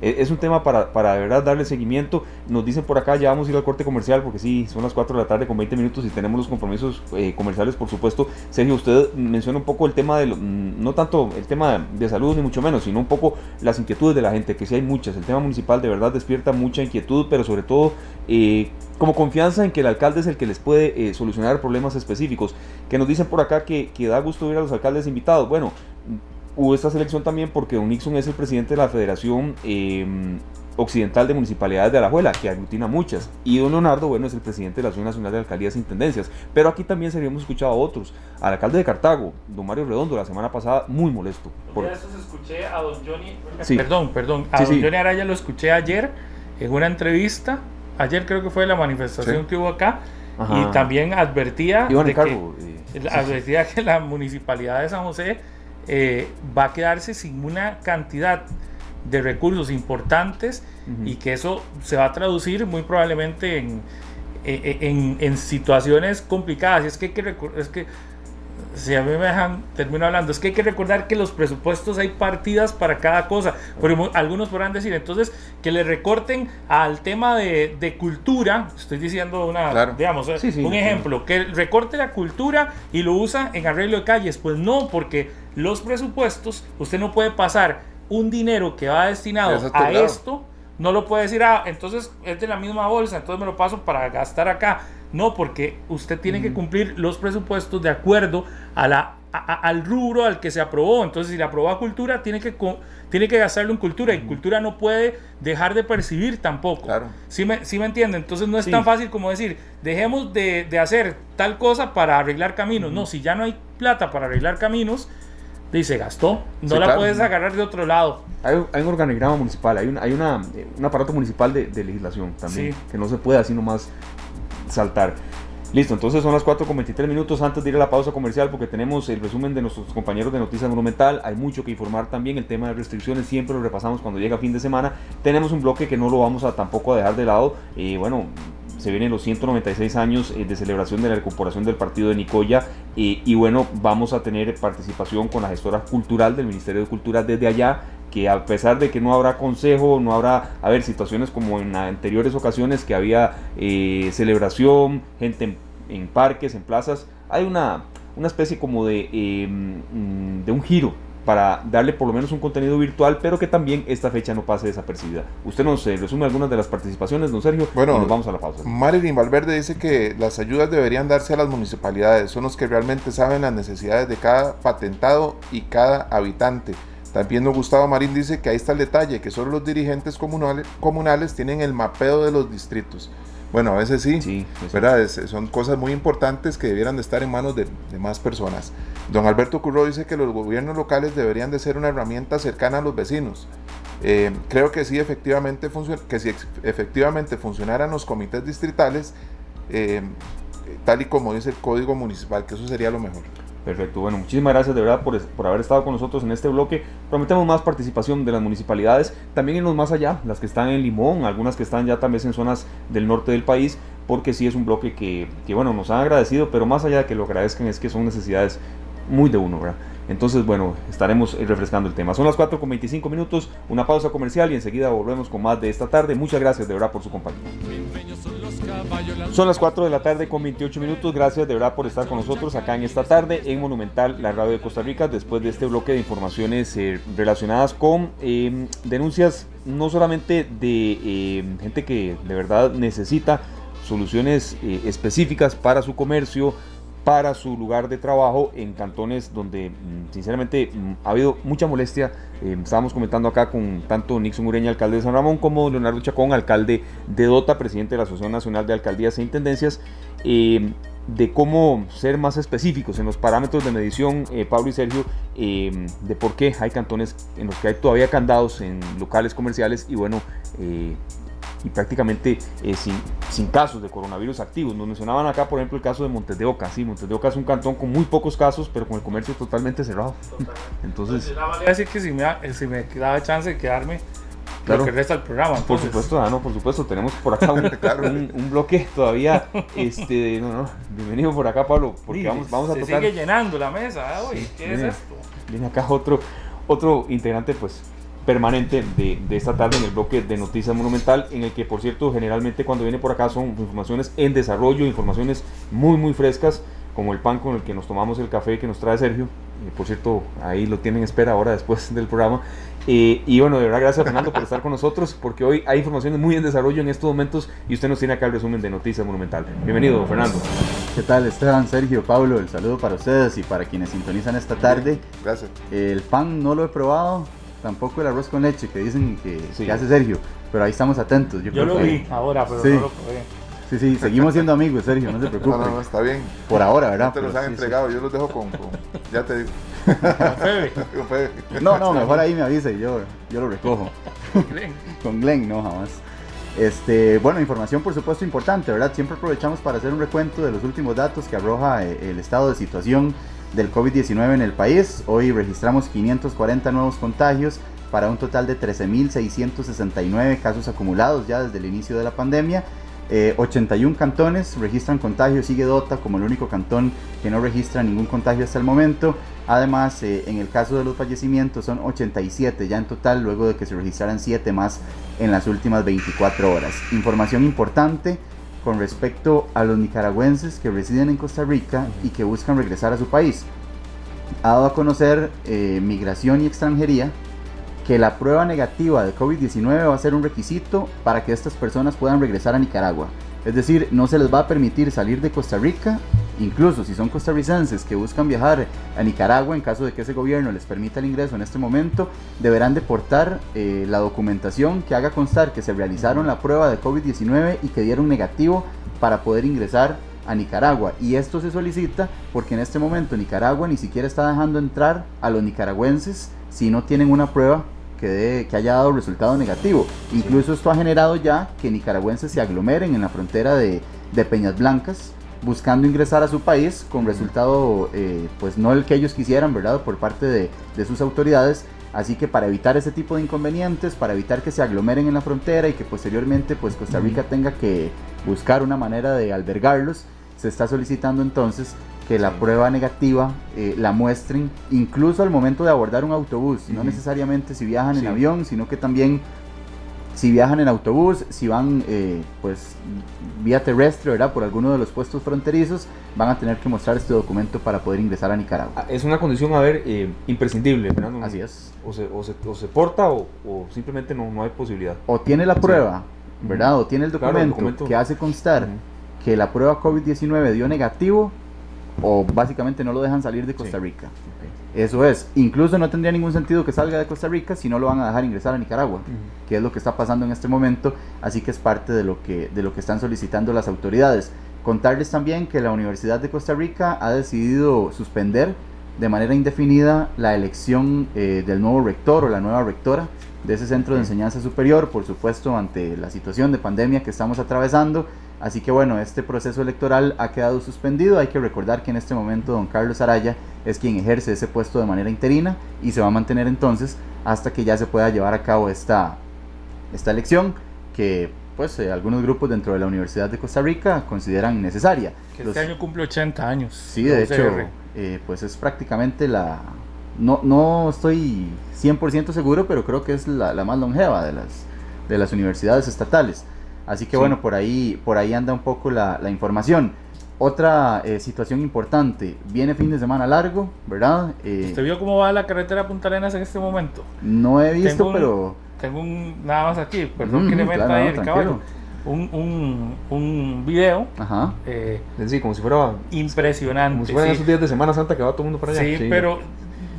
S2: es un tema para, para de verdad darle seguimiento. Nos dicen por acá, ya vamos a ir al corte comercial, porque sí, son las 4 de la tarde con 20 minutos y tenemos los compromisos eh, comerciales, por supuesto. Sergio, usted menciona un poco el tema de, mm, no tanto el tema de salud, ni mucho menos, sino un poco las inquietudes de la gente, que sí hay muchas. El tema municipal de verdad despierta mucha inquietud, pero sobre todo eh, como confianza en que el alcalde es el que les puede eh, solucionar problemas específicos. Que nos dicen por acá que, que da gusto ver a los alcaldes invitados. Bueno, hubo esta selección también porque Don Nixon es el presidente de la Federación em, Occidental de Municipalidades de Alajuela, que aglutina muchas. Y Don Leonardo, bueno, es el presidente de la Asociación Nacional de Alcaldías e Intendencias. Pero aquí también se habíamos escuchado a otros. Al alcalde de Cartago, Don Mario Redondo, la semana pasada, muy molesto.
S4: Por... eso escuché a Don Johnny. Perdón, perdón. A Don Johnny Araya lo escuché ayer en una entrevista. Ayer creo que fue la manifestación que hubo acá. Y también advertía, de que, eh, advertía que la municipalidad de San José eh, va a quedarse sin una cantidad de recursos importantes y que eso se va a traducir muy probablemente en, en, situaciones complicadas. Y es que, es que si a mí me dejan, termino hablando, es que hay que recordar que los presupuestos hay partidas para cada cosa. Pero algunos podrán decir, entonces, que le recorten al tema de, cultura, estoy diciendo una, digamos, un ejemplo, que recorte la cultura y lo usa en arreglo de calles. Pues no, porque los presupuestos, usted no puede pasar un dinero que va destinado a esto, no lo puede decir, ah, entonces es de la misma bolsa, entonces me lo paso para gastar acá. No, porque usted tiene que cumplir los presupuestos de acuerdo a la, al rubro al que se aprobó. Entonces, si le aprobó a cultura, tiene que, tiene que gastarlo en cultura. Y cultura no puede dejar de percibir tampoco. Claro. ¿Sí me, sí me entiende? Entonces, no es tan fácil como decir, dejemos de, hacer tal cosa para arreglar caminos. No, si ya no hay plata para arreglar caminos, dice gastó. No la puedes agarrar de otro lado.
S2: Hay, un organigrama municipal, hay, un, hay una, un aparato municipal de, legislación también, que no se puede así nomás saltar. Listo, entonces son las 4 con 23 minutos antes de ir a la pausa comercial porque tenemos el resumen de nuestros compañeros de Noticias Monumental. Hay mucho que informar también. El tema de restricciones siempre lo repasamos cuando llega fin de semana. Tenemos un bloque que no lo vamos a tampoco a dejar de lado. y bueno, se vienen los 196 años eh, de celebración de la recuperación del partido de Nicoya y bueno, vamos a tener participación con la gestora cultural del Ministerio de Cultura desde allá que a pesar de que no habrá consejo, no habrá, a ver, situaciones como en anteriores ocasiones que había eh, celebración, gente en, parques, en plazas, hay una, una especie como de, mm, de un giro para darle por lo menos un contenido virtual, pero que también esta fecha no pase desapercibida. Usted nos eh, resume algunas de las participaciones, don Sergio,
S3: bueno, nos vamos a la pausa. Marilyn Valverde dice que las ayudas deberían darse a las municipalidades, son los que realmente saben las necesidades de cada patentado y cada habitante. También Gustavo Marín dice que ahí está el detalle, que solo los dirigentes comunales, comunales tienen el mapeo de los distritos. Bueno, a veces sí, ¿verdad? son cosas muy importantes que debieran de estar en manos de, más personas. Don Alberto Curro dice que los gobiernos locales deberían de ser una herramienta cercana a los vecinos. Eh, creo que sí, efectivamente que si efectivamente funcionaran los comités distritales, eh, tal y como dice el código municipal, que eso sería lo mejor.
S2: Perfecto, bueno, muchísimas gracias de verdad por, por, haber estado con nosotros en este bloque. Prometemos más participación de las municipalidades, también en los más allá, las que están en Limón, algunas que están ya también en zonas del norte del país, porque sí es un bloque que, que bueno, nos han agradecido, pero más allá de que lo agradezcan es que son necesidades muy de uno, ¿verdad? Entonces, bueno, estaremos refrescando el tema. Son las 4 con 25 minutos, una pausa comercial y enseguida volvemos con más de esta tarde. Muchas gracias de verdad por su compañía. Son las 4 de la tarde con 28 minutos. Gracias de verdad por estar con nosotros acá en esta tarde en Monumental, la radio de Costa Rica, después de este bloque de informaciones eh, relacionadas con em, denuncias no solamente de em, gente que de verdad necesita soluciones eh, específicas para su comercio, para su lugar de trabajo en cantones donde mm, sinceramente mm, ha habido mucha molestia. Eh, estábamos comentando acá con tanto Nixon Ureña, alcalde de San Ramón, como Leonardo Chacón, alcalde de Dota, presidente de la Asociación Nacional de Alcaldías e Intendencias, eh, de cómo ser más específicos en los parámetros de medición, eh, Pablo y Sergio, de por qué hay cantones en los que hay todavía candados en locales comerciales y bueno, y prácticamente eh, sin, sin, casos de coronavirus activos. Nos mencionaban acá, por ejemplo, el caso de Montes de Oca. Sí, Montes de Oca es un cantón con muy pocos casos, pero con el comercio totalmente cerrado. Entonces,
S4: decir que si me, si me daba chance de quedarme Claro. Lo que resta el programa.
S2: Por supuesto, ah, no, por supuesto, tenemos por acá un, un, bloque todavía. Este, no, no, bienvenido por acá, Pablo, porque vamos, vamos a
S4: se sigue llenando la mesa, ¿eh? ¿qué es esto?
S2: Viene acá otro, otro integrante, pues, permanente de, de, esta tarde en el bloque de Noticias Monumental, en el que, por cierto, generalmente cuando viene por acá son informaciones en desarrollo, informaciones muy, muy frescas, como el pan con el que nos tomamos el café que nos trae Sergio. Eh, por cierto, ahí lo tienen en espera ahora después del programa. Eh, y bueno, de verdad, gracias Fernando por estar con nosotros, porque hoy hay informaciones muy en desarrollo en estos momentos y usted nos tiene acá el resumen de Noticias Monumental. Bienvenido, Fernando.
S7: ¿Qué tal, Esteban, Sergio, Pablo? El saludo para ustedes y para quienes sintonizan esta tarde.
S3: Gracias.
S7: El pan no lo he probado, tampoco el arroz con leche que dicen que, hace Sergio, pero ahí estamos atentos.
S4: Yo, lo vi ahora, pero no lo probé.
S7: Sí, sí, seguimos siendo amigos, Sergio, no se preocupe.
S3: No, no, está bien.
S7: Por ahora, ¿verdad?
S3: No te los han entregado, yo los dejo con, ya te digo.
S7: no, no, mejor ahí me avisa y yo, yo lo recojo. Con Glenn. con Glenn, no, jamás. Este, bueno, información por supuesto importante, ¿verdad? Siempre aprovechamos para hacer un recuento de los últimos datos que arroja eh, el estado de situación del COVID-19 en el país. Hoy registramos 540 nuevos contagios para un total de 13.669 casos acumulados ya desde el inicio de la pandemia 81 cantones registran contagios, sigue Dota como el único cantón que no registra ningún contagio hasta el momento. Además, en el caso de los fallecimientos son 87 ya en total, luego de que se registraran 7 más en las últimas 24 horas. Información importante con respecto a los nicaragüenses que residen en Costa Rica y que buscan regresar a su país. Ha dado a conocer eh, Migración y Extranjería que la prueba negativa de COVID-19 va a ser un requisito para que estas personas puedan regresar a Nicaragua. Es decir, no se les va a permitir salir de Costa Rica, incluso si son costarricenses que buscan viajar a Nicaragua, en caso de que ese gobierno les permita el ingreso en este momento, deberán deportar eh, la documentación que haga constar que se realizaron la prueba de COVID-19 y que dieron negativo para poder ingresar a Nicaragua. Y esto se solicita porque en este momento Nicaragua ni siquiera está dejando entrar a los nicaragüenses si no tienen una prueba que, haya dado resultado negativo. Incluso esto ha generado ya que nicaragüenses se aglomeren en la frontera de, Peñas Blancas buscando ingresar a su país con resultado eh, pues no el que ellos quisieran, ¿verdad? Por parte de, sus autoridades. Así que para evitar ese tipo de inconvenientes, para evitar que se aglomeren en la frontera y que posteriormente pues Costa Rica tenga que buscar una manera de albergarlos, se está solicitando entonces que la prueba negativa eh, la muestren incluso al momento de abordar un autobús, no necesariamente si viajan en avión, sino que también si viajan en autobús, si van eh, pues vía terrestre, ¿verdad? Por alguno de los puestos fronterizos, van a tener que mostrar este documento para poder ingresar a Nicaragua.
S2: Ah, es una condición, a ver, eh, imprescindible, ¿verdad?
S7: Así es.
S2: O se, o se, porta o, simplemente no, no hay posibilidad.
S7: O tiene la prueba, ¿verdad? O tiene el documento, que hace constar que la prueba COVID-19 dio negativo o básicamente no lo dejan salir de Costa Rica. Eso es, incluso no tendría ningún sentido que salga de Costa Rica si no lo van a dejar ingresar a Nicaragua, que es lo que está pasando en este momento, así que es parte de lo que, de lo que están solicitando las autoridades. Contarles también que la Universidad de Costa Rica ha decidido suspender de manera indefinida la elección eh, del nuevo rector o la nueva rectora de ese centro de enseñanza superior, por supuesto ante la situación de pandemia que estamos atravesando Así que bueno, este proceso electoral ha quedado suspendido. Hay que recordar que en este momento don Carlos Araya es quien ejerce ese puesto de manera interina y se va a mantener entonces hasta que ya se pueda llevar a cabo esta, esta elección que pues eh, algunos grupos dentro de la Universidad de Costa Rica consideran necesaria.
S4: Que este año cumple 80 años.
S7: Sí, de hecho, eh, pues es prácticamente la... No, no estoy 100% seguro, pero creo que es la, la más longeva de las, de las universidades estatales. Así que bueno, por ahí, por ahí anda un poco la, información. Otra eh, situación importante, viene fin de semana largo, ¿verdad?
S4: Eh, ¿Usted vio cómo va la carretera Punta Arenas en este momento?
S7: No he visto, pero...
S4: Tengo un, nada más aquí, perdón que le meta ahí el caballo. Un, un, un, video.
S2: Ajá. Eh, sí, como si fuera.
S4: Impresionante.
S2: Como si fueran esos días de Semana Santa que va todo el mundo para allá.
S4: Sí, pero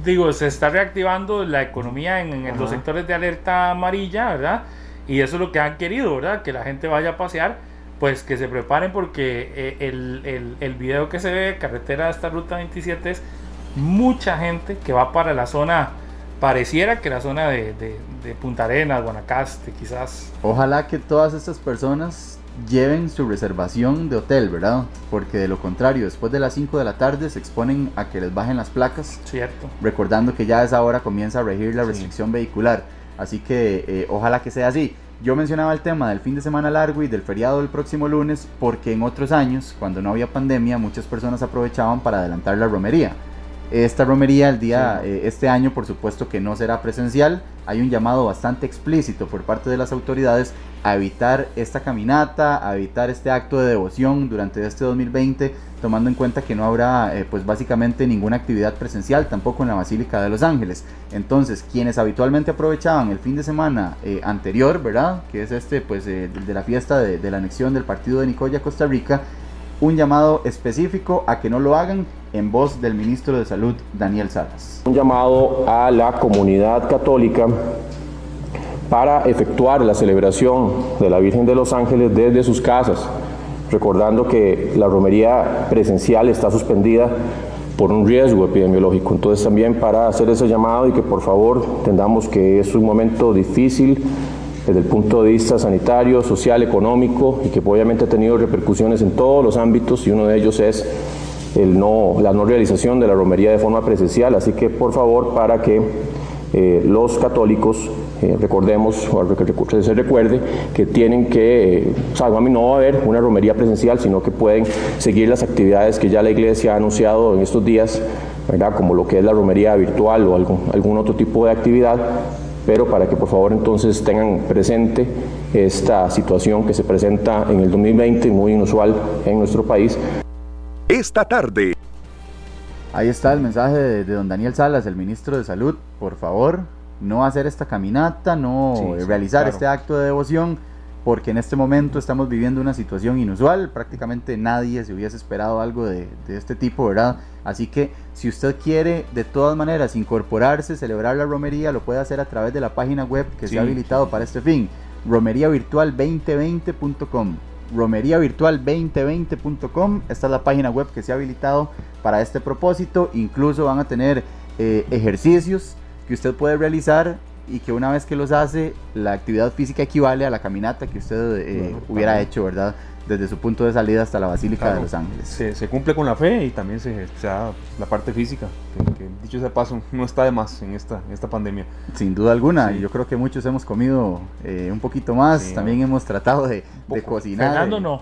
S4: digo, se está reactivando la economía en, en los sectores de alerta amarilla, ¿verdad? Y eso es lo que han querido, ¿verdad? Que la gente vaya a pasear, pues que se preparen porque eh, el, el, el, video que se ve, carretera de esta ruta 27, es mucha gente que va para la zona, pareciera que la zona de, de, Punta Arenas, Guanacaste, quizás.
S7: Ojalá que todas estas personas lleven su reservación de hotel, ¿verdad? Porque de lo contrario, después de las 5 de la tarde se exponen a que les bajen las placas.
S4: Cierto.
S7: Recordando que ya a esa hora comienza a regir la restricción vehicular. Así que eh, ojalá que sea así. Yo mencionaba el tema del fin de semana largo y del feriado del próximo lunes porque en otros años, cuando no había pandemia, muchas personas aprovechaban para adelantar la romería. Esta romería el día, eh, este año por supuesto que no será presencial. Hay un llamado bastante explícito por parte de las autoridades a evitar esta caminata, a evitar este acto de devoción durante este 2020 tomando en cuenta que no habrá eh, pues básicamente ninguna actividad presencial tampoco en la Basílica de los Ángeles. Entonces, quienes habitualmente aprovechaban el fin de semana eh, anterior, ¿verdad? Que es este pues eh, de la fiesta de, de, la anexión del partido de Nicoya, Costa Rica, un llamado específico a que no lo hagan en voz del ministro de Salud, Daniel Salas.
S8: Un llamado a la comunidad católica para efectuar la celebración de la Virgen de los Ángeles desde sus casas recordando que la romería presencial está suspendida por un riesgo epidemiológico. Entonces también para hacer ese llamado y que por favor entendamos que es un momento difícil desde el punto de vista sanitario, social, económico y que obviamente ha tenido repercusiones en todos los ámbitos y uno de ellos es el no, la no realización de la romería de forma presencial. Así que por favor para que eh, los católicos eh, recordemos, o que se recuerde, que tienen que, o sea, no va a haber una romería presencial, sino que pueden seguir las actividades que ya la iglesia ha anunciado en estos días, ¿verdad? como lo que es la romería virtual o algún, algún otro tipo de actividad, pero para que por favor entonces tengan presente esta situación que se presenta en el 2020, muy inusual en nuestro país.
S1: Esta tarde.
S7: Ahí está el mensaje de, don Daniel Salas, el ministro de Salud. Por favor, no hacer esta caminata, no realizar este acto de devoción, porque en este momento estamos viviendo una situación inusual. Prácticamente nadie se hubiese esperado algo de, este tipo, ¿verdad? Así que si usted quiere de todas maneras incorporarse, celebrar la romería, lo puede hacer a través de la página web que se ha habilitado para este fin, romeriavirtual2020.com. Romeriavirtual2020.com, esta es la página web que se ha habilitado para este propósito. Incluso van a tener eh, ejercicios que usted puede realizar y que una vez que los hace, la actividad física equivale a la caminata que usted eh, hubiera hecho, ¿verdad? Desde su punto de salida hasta la Basílica de Los Ángeles.
S2: Se, cumple con la fe y también se, da la parte física, que, dicho sea paso, no está de más en esta, esta pandemia.
S7: Sin duda alguna, y yo creo que muchos hemos comido eh, un poquito más, también hemos tratado de, de cocinar.
S4: Fernando no.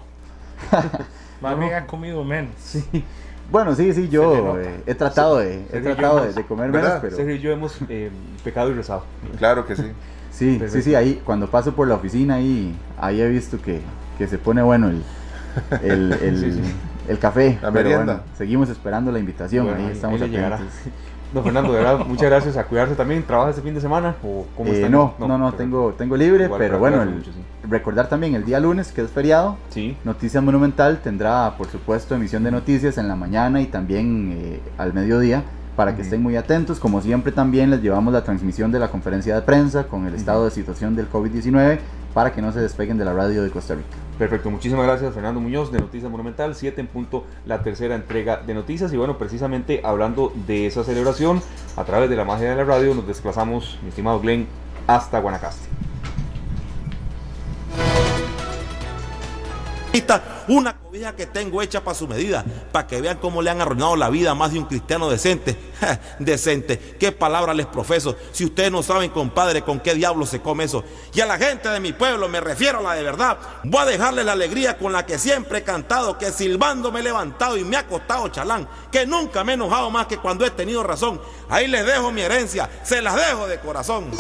S4: Más bien han comido menos.
S7: Sí. Bueno, sí, sí, yo eh, he tratado, de, he tratado de, comer menos, pero...
S2: Sergio y yo hemos eh, pecado y rezado.
S3: Claro que sí.
S7: Sí, sí, sí, ahí cuando paso por la oficina ahí, ahí he visto que, que se pone bueno el, el, el, el café.
S3: La merienda.
S7: seguimos esperando la invitación, ahí, estamos
S2: ahí Don Fernando, de verdad, muchas gracias a cuidarse también. ¿Trabaja este fin de semana o cómo
S7: eh, no, no, no, tengo, tengo libre, pero bueno, recordar también el día lunes, que es feriado.
S2: Sí.
S7: Noticias Monumental tendrá, por supuesto, emisión de noticias en la mañana y también eh, al mediodía para que estén muy atentos. Como siempre también les llevamos la transmisión de la conferencia de prensa con el estado de situación del COVID-19 para que no se despeguen de la radio de Costa Rica.
S2: Perfecto, muchísimas gracias Fernando Muñoz de Noticias Monumental, 7 en punto la tercera entrega de noticias y bueno, precisamente hablando de esa celebración, a través de la magia de la radio nos desplazamos, mi estimado Glenn, hasta Guanacaste.
S9: Una cobija que tengo hecha para su medida, para que vean cómo le han arruinado la vida a más de un cristiano decente. decente, qué palabra les profeso. Si ustedes no saben, compadre, con qué diablo se come eso. Y a la gente de mi pueblo, me refiero a la de verdad, voy a dejarles la alegría con la que siempre he cantado, que silbando me he levantado y me ha costado chalán, que nunca me he enojado más que cuando he tenido razón. Ahí les dejo mi herencia, se las dejo de corazón.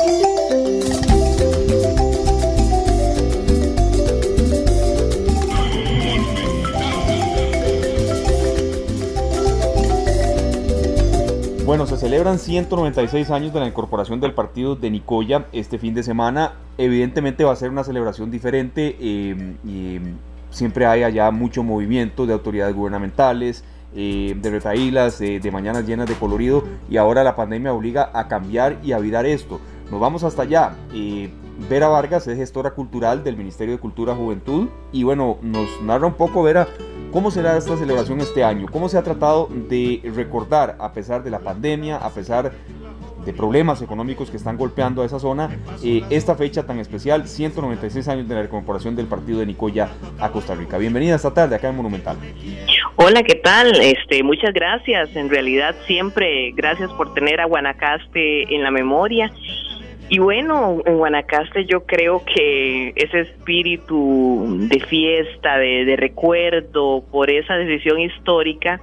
S2: Bueno, se celebran 196 años de la incorporación del partido de Nicoya este fin de semana. Evidentemente va a ser una celebración diferente em, em, siempre hay allá mucho movimiento de autoridades gubernamentales, eh, de retaílas, de mañanas llenas de colorido y ahora la pandemia obliga a cambiar y a virar esto. Nos vamos hasta allá. Eh, Vera Vargas es gestora cultural del Ministerio de Cultura Juventud y bueno, nos narra un poco Vera ¿Cómo será esta celebración este año? ¿Cómo se ha tratado de recordar, a pesar de la pandemia, a pesar de problemas económicos que están golpeando a esa zona, eh, esta fecha tan especial, 196 años de la recuperación del partido de Nicoya a Costa Rica? Bienvenida esta tarde acá en Monumental.
S10: Hola, ¿qué tal? Este, muchas gracias. En realidad siempre gracias por tener a Guanacaste en la memoria y bueno, en Guanacaste yo creo que ese espíritu de fiesta, de, recuerdo por esa decisión histórica,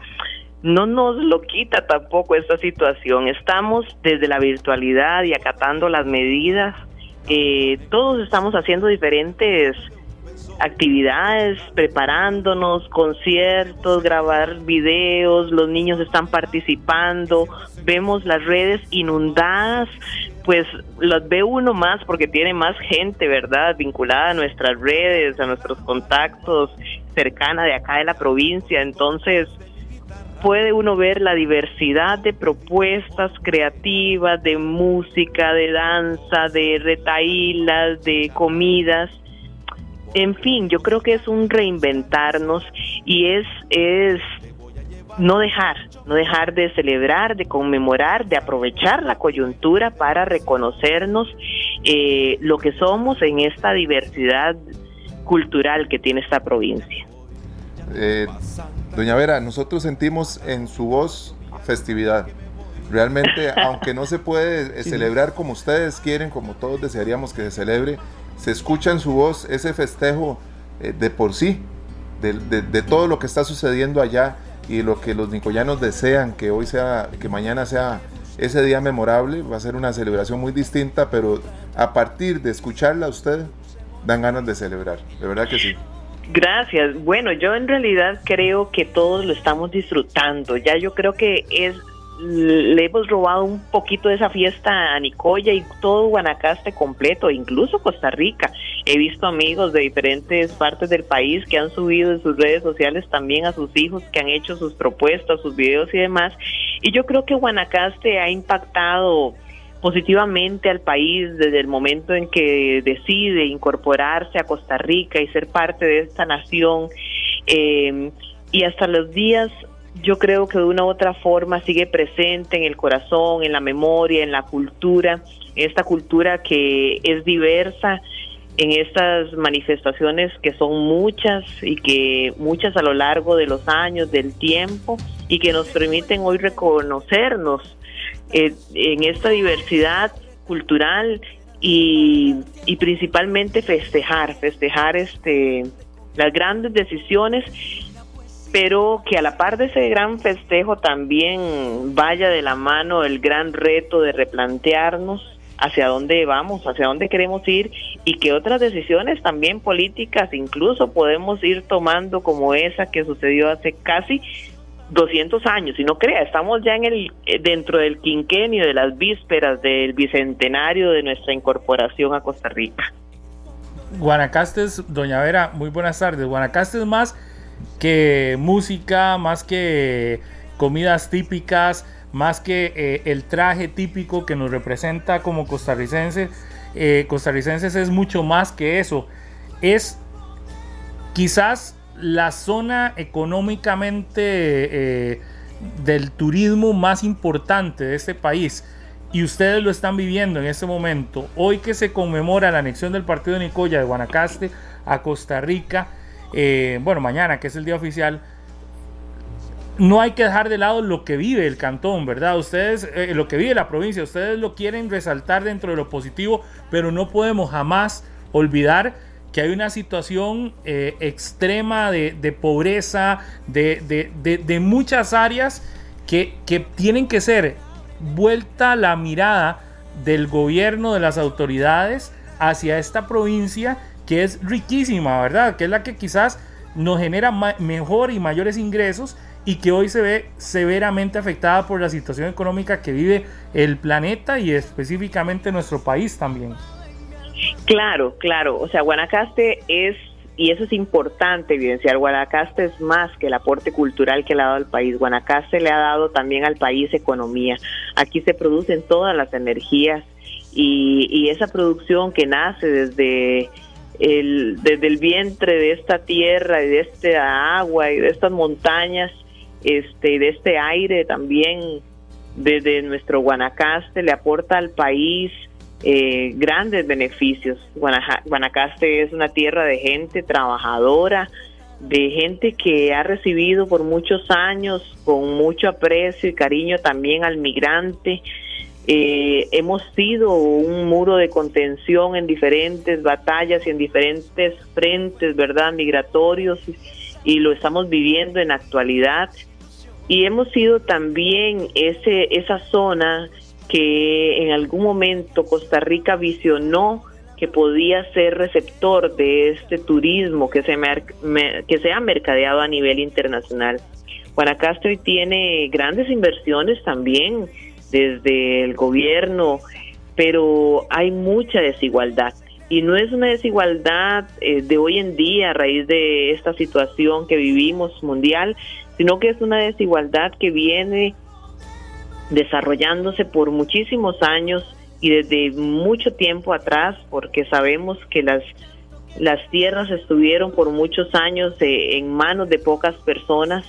S10: no nos lo quita tampoco esta situación. Estamos desde la virtualidad y acatando las medidas. Eh, todos estamos haciendo diferentes actividades, preparándonos, conciertos, grabar videos, los niños están participando, vemos las redes inundadas, pues las ve uno más porque tiene más gente, ¿verdad? Vinculada a nuestras redes, a nuestros contactos, cercana de acá de la provincia, entonces puede uno ver la diversidad de propuestas creativas, de música, de danza, de retaílas, de comidas, en fin, yo creo que es un reinventarnos y es, es no dejar, no dejar de celebrar, de conmemorar, de aprovechar la coyuntura para reconocernos eh, lo que somos en esta diversidad cultural que tiene esta provincia.
S3: Eh, doña Vera, nosotros sentimos en su voz festividad. Realmente, aunque no se puede celebrar como ustedes quieren, como todos desearíamos que se celebre, se escucha en su voz ese festejo eh, de por sí, de, todo lo que está sucediendo allá y lo que los nicoyanos desean que hoy sea, que mañana sea ese día memorable, va a ser una celebración muy distinta, pero a partir de escucharla a usted, dan ganas de celebrar, de verdad que sí.
S10: Gracias. Bueno, yo en realidad creo que todos lo estamos disfrutando. Ya yo creo que es le hemos robado un poquito de esa fiesta a Nicoya y todo Guanacaste completo, incluso Costa Rica. He visto amigos de diferentes partes del país que han subido en sus redes sociales también a sus hijos, que han hecho sus propuestas, sus videos y demás. Y yo creo que Guanacaste ha impactado positivamente al país desde el momento en que decide incorporarse a Costa Rica y ser parte de esta nación. Eh, y hasta los días yo creo que de una u otra forma sigue presente en el corazón, en la memoria, en la cultura, esta cultura que es diversa en estas manifestaciones que son muchas y que muchas a lo largo de los años, del tiempo, y que nos permiten hoy reconocernos eh, en esta diversidad cultural y, y principalmente festejar, festejar este las grandes decisiones pero que a la par de ese gran festejo también vaya de la mano el gran reto de replantearnos hacia dónde vamos, hacia dónde queremos ir y que otras decisiones también políticas incluso podemos ir tomando como esa que sucedió hace casi 200 años, y no crea, estamos ya en el dentro del quinquenio de las vísperas del bicentenario de nuestra incorporación a Costa Rica.
S4: Guanacastes, doña Vera, muy buenas tardes. Guanacastes más que música, más que comidas típicas, más que eh, el traje típico que nos representa como costarricenses, eh, costarricenses es mucho más que eso. Es quizás la zona económicamente eh, del turismo más importante de este país. Y ustedes lo están viviendo en este momento. Hoy que se conmemora la anexión del partido de Nicoya de Guanacaste a Costa Rica, eh, bueno, mañana que es el día oficial, no hay que dejar de lado lo que vive el cantón, ¿verdad? Ustedes, eh, lo que vive la provincia, ustedes lo quieren resaltar dentro de lo positivo, pero no podemos jamás olvidar que hay una situación eh, extrema de, pobreza, de, muchas áreas que, que tienen que ser vuelta la mirada del gobierno, de las autoridades hacia esta provincia que es riquísima, ¿verdad? Que es la que quizás nos genera mejor y mayores ingresos y que hoy se ve severamente afectada por la situación económica que vive el planeta y específicamente nuestro país también.
S10: Claro, claro. O sea, Guanacaste es, y eso es importante evidenciar, Guanacaste es más que el aporte cultural que le ha dado al país. Guanacaste le ha dado también al país economía. Aquí se producen todas las energías y, y esa producción que nace desde el, desde el vientre de esta tierra y de esta agua y de estas montañas, este, de este aire también desde nuestro Guanacaste le aporta al país eh, grandes beneficios. Guanacaste es una tierra de gente trabajadora, de gente que ha recibido por muchos años con mucho aprecio y cariño también al migrante, eh, hemos sido un muro de contención en diferentes batallas y en diferentes frentes, ¿verdad? Migratorios y, lo estamos viviendo en actualidad. Y hemos sido también ese, esa zona que en algún momento Costa Rica visionó que podía ser receptor de este turismo que se, que se ha mercadeado a nivel internacional. Guanacaste hoy tiene grandes inversiones también desde el gobierno, pero hay mucha desigualdad. Y no es una desigualdad eh, de hoy en día a raíz de esta situación que vivimos mundial, sino que es una desigualdad que viene desarrollándose por muchísimos años y desde mucho tiempo atrás, porque sabemos que las, las tierras estuvieron por muchos años eh, en manos de pocas personas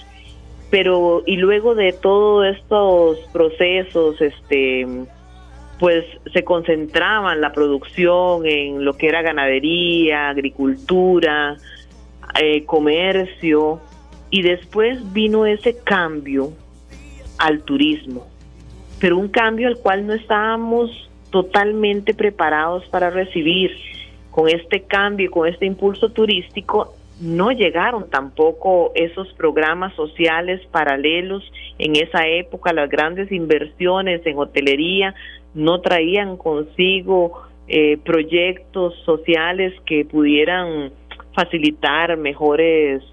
S10: pero y luego de todos estos procesos este pues se concentraban la producción en lo que era ganadería agricultura eh, comercio y después vino ese cambio al turismo pero un cambio al cual no estábamos totalmente preparados para recibir. Con este cambio, con este impulso turístico, no llegaron tampoco esos programas sociales paralelos en esa época, las grandes inversiones en hotelería no traían consigo eh, proyectos sociales que pudieran facilitar mejores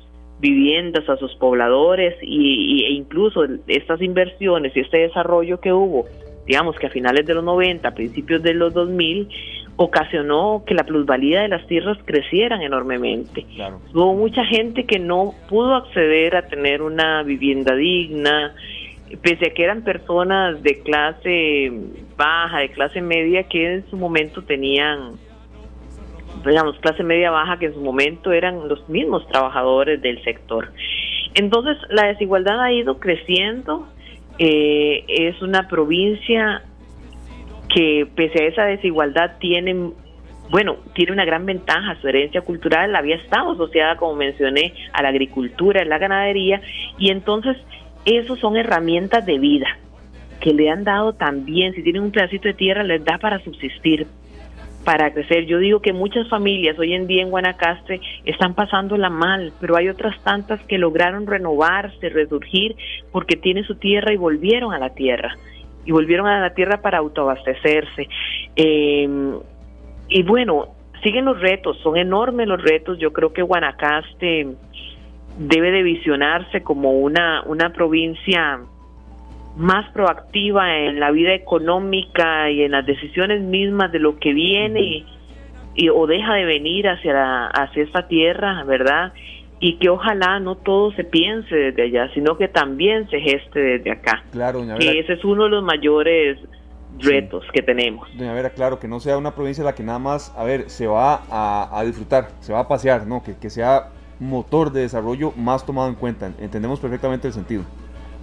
S10: viviendas a sus pobladores y, e incluso estas inversiones y este desarrollo que hubo, digamos que a finales de los 90, a principios de los 2000, ocasionó que la plusvalía de las tierras crecieran enormemente. Hubo mucha gente que no pudo acceder a tener una vivienda digna, pese a que eran personas de clase baja, de clase media, que en su momento tenían, digamos, clase media baja, que en su momento eran los mismos trabajadores del sector. Entonces, la desigualdad ha ido creciendo. Eh, es una provincia que pese a esa desigualdad tiene, bueno, tiene una gran ventaja, su herencia cultural había estado asociada, como mencioné, a la agricultura, a la ganadería, y entonces esos son herramientas de vida que le han dado también, si tienen un pedacito de tierra, les da para subsistir, para crecer. Yo digo que muchas familias hoy en día en Guanacaste están pasándola mal, pero hay otras tantas que lograron renovarse, resurgir, porque tienen su tierra y volvieron a la tierra y volvieron a la tierra para autoabastecerse. Eh, y bueno, siguen los retos, son enormes los retos. Yo creo que Guanacaste debe de visionarse como una, una provincia más proactiva en la vida económica y en las decisiones mismas de lo que viene y, o deja de venir hacia, hacia esta tierra, ¿verdad? Y que ojalá no todo se piense desde allá, sino que también se geste desde acá.
S2: Claro, doña
S10: Vera. Que ese es uno de los mayores retos que tenemos.
S2: Doña Vera, claro, que no sea una provincia en la que nada más, a ver, se va a, disfrutar, se va a pasear, ¿no? Que, que sea motor de desarrollo más tomado en cuenta. Entendemos perfectamente el sentido.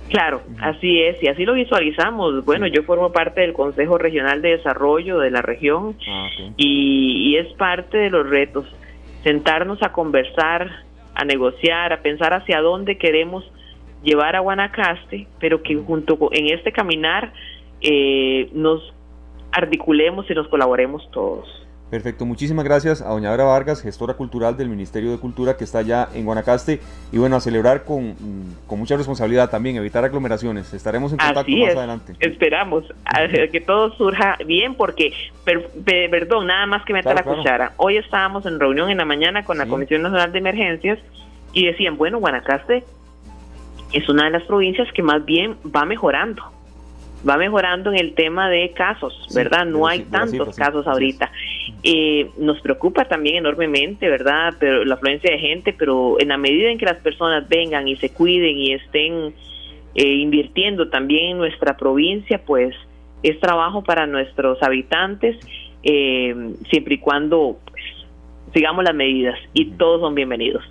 S10: Claro, así es, y así lo visualizamos. Bueno, yo formo parte del Consejo Regional de Desarrollo de la región ah, y, y es parte de los retos, sentarnos a conversar, a negociar, a pensar hacia dónde queremos llevar a Guanacaste, pero que junto con, en este caminar eh, nos articulemos y nos colaboremos todos.
S2: Perfecto, muchísimas gracias a doña Vera Vargas, gestora cultural del Ministerio de Cultura que está allá en Guanacaste y bueno, a celebrar con, con mucha responsabilidad también, evitar aglomeraciones. Estaremos en contacto más adelante.
S10: Esperamos que todo surja bien porque, perdón, nada más que meter la cuchara. Hoy estábamos en reunión en la mañana con la Comisión Nacional de Emergencias y decían, bueno, Guanacaste es una de las provincias que más bien va mejorando va mejorando en el tema de casos, ¿verdad? no hay tantos casos ahorita. Eh, nos preocupa también enormemente, ¿verdad? Pero la afluencia de gente, pero en la medida en que las personas vengan y se cuiden y estén eh, invirtiendo también en nuestra provincia, pues es trabajo para nuestros habitantes, eh, siempre y cuando pues, sigamos las medidas y todos son bienvenidos.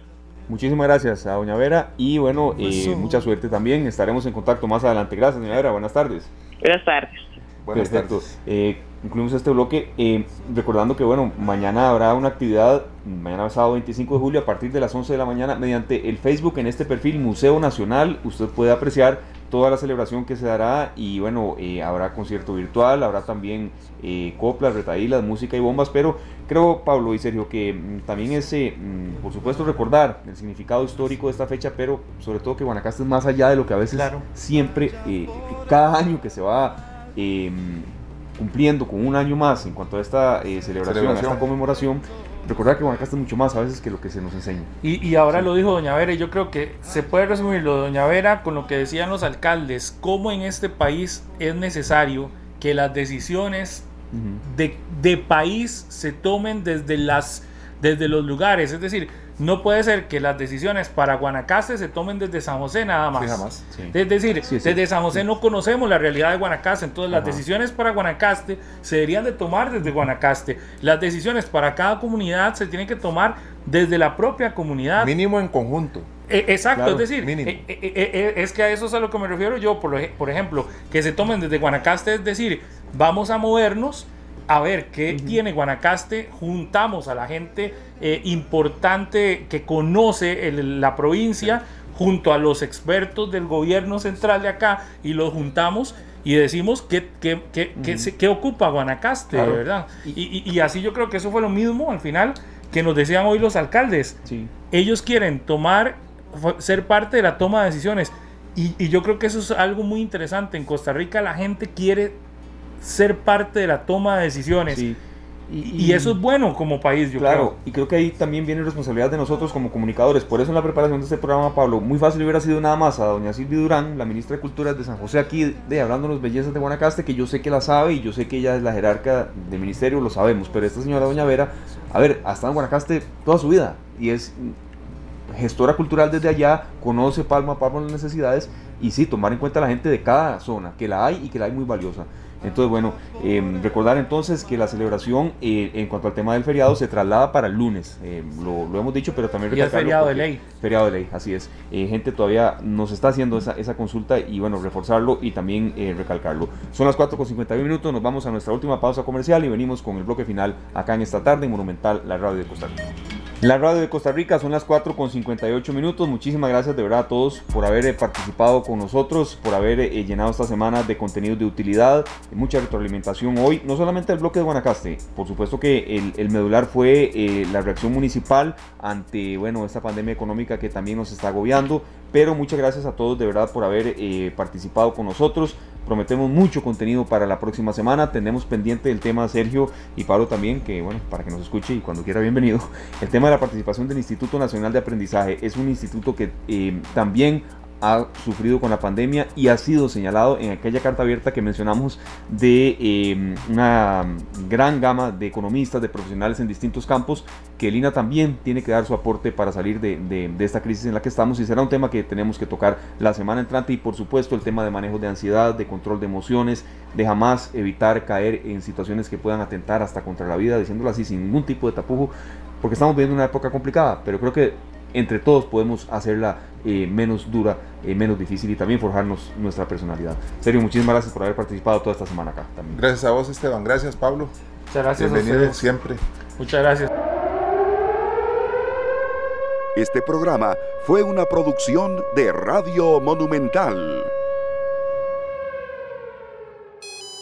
S2: Muchísimas gracias a Doña Vera y bueno, eh, mucha suerte también. Estaremos en contacto más adelante. Gracias, Doña Vera. Buenas tardes.
S10: Buenas tardes.
S2: Buenas tardes. Eh, concluimos este bloque eh, recordando que bueno, mañana habrá una actividad, mañana sábado 25 de julio a partir de las 11 de la mañana mediante el Facebook en este perfil Museo Nacional. Usted puede apreciar toda la celebración que se dará y bueno, eh, habrá concierto virtual, habrá también eh, coplas, retaílas, música y bombas, pero creo, Pablo y Sergio, que mm, también es, mm, por supuesto, recordar el significado histórico de esta fecha, pero sobre todo que Guanacaste es más allá de lo que a veces siempre, eh, cada año que se va em, cumpliendo con un año más en cuanto a esta celebración, a esta conmemoración, recordar que Guanacaste es mucho más a veces que lo que se nos enseña.
S4: Y, y ahora lo dijo Doña Vera, y yo creo que se puede resumir lo de Doña Vera con lo que decían los alcaldes, cómo en este país es necesario que las decisiones de, de, país se tomen desde, las, desde los lugares, es decir, no puede ser que las decisiones para Guanacaste se tomen desde San José nada más. Es decir, desde San José no conocemos la realidad de Guanacaste, entonces las decisiones para Guanacaste se deberían de tomar desde Guanacaste. Las decisiones para cada comunidad se tienen que tomar desde la propia comunidad.
S3: Mínimo en conjunto.
S4: E, exacto, es decir, e, e, es que a eso es a lo que me refiero yo, por, por ejemplo, que se tomen desde Guanacaste, es decir, vamos a movernos a ver qué tiene Guanacaste, juntamos a la gente eh, importante que conoce la provincia junto a los expertos del gobierno central de acá y los juntamos y decimos qué, qué, qué, qué, ocupa Guanacaste, ¿verdad? Y, y, así yo creo que eso fue lo mismo al final que nos decían hoy los alcaldes. Ellos quieren tomar, ser parte de la toma de decisiones. Y, y, yo creo que eso es algo muy interesante. En Costa Rica la gente quiere ser parte de la toma de decisiones. Y, eso es bueno como país, yo
S2: claro, y creo que ahí también viene responsabilidad de nosotros como comunicadores. Por eso en la preparación de este programa, Pablo, muy fácil hubiera sido nada más a doña Silvia Durán, la ministra de Cultura de San José, aquí de hablándonos bellezas de Guanacaste, que yo sé que la sabe y yo sé que ella es la jerarca del ministerio, lo sabemos. Pero esta señora doña Vera, a ver, ha estado en Guanacaste toda su vida y es gestora cultural desde allá, conoce palmo a palmo las necesidades y sí, tomar en cuenta a la gente de cada zona, que la hay y que la hay muy valiosa. Entonces, bueno, em, recordar entonces que la celebración eh, en cuanto al tema del feriado se traslada para el lunes. Em, lo, hemos dicho, pero también
S4: Y feriado de ley.
S2: Feriado de ley, así es. Eh, gente todavía nos está haciendo esa, esa consulta y bueno, reforzarlo y también eh, recalcarlo. Son las 4 con 51 minutos, nos vamos a nuestra última pausa comercial y venimos con el bloque final acá en esta tarde en Monumental, la radio de Costa Rica. La radio de Costa Rica son las 4 con 58 minutos. Muchísimas gracias de verdad a todos por haber eh, participado con nosotros, por haber eh, llenado esta semana de contenidos de utilidad, mucha retroalimentación hoy. No solamente el bloque de Guanacaste, por supuesto que el, medular fue eh, la reacción municipal ante bueno, esta pandemia económica que también nos está agobiando. Pero muchas gracias a todos de verdad por haber participado con nosotros. Prometemos mucho contenido para la próxima semana. Tenemos pendiente el tema Sergio y Pablo también, que bueno, para que nos escuche y cuando quiera bienvenido. El tema de la participación del Instituto Nacional de Aprendizaje es un instituto que eh, también ha sufrido con la pandemia y ha sido señalado en aquella carta abierta que mencionamos de eh, una gran gama de economistas, de profesionales en distintos campos, que el INA también tiene que dar su aporte para salir de, de, esta crisis en la que estamos y será un tema que tenemos que tocar la semana entrante. Y por supuesto el tema de manejo de ansiedad, de control de emociones, de jamás evitar caer en situaciones que puedan atentar hasta contra la vida, diciéndolo así sin ningún tipo de tapujo, porque estamos viviendo una época complicada, pero creo que entre todos podemos hacerla eh, menos dura, eh, menos difícil y también forjarnos nuestra personalidad. Serio, muchísimas gracias por haber participado toda esta semana acá. También.
S3: Gracias a vos, Esteban. Gracias, Pablo.
S4: Muchas gracias.
S3: Bienvenido siempre.
S4: Muchas gracias.
S1: Este programa fue una producción de Radio Monumental.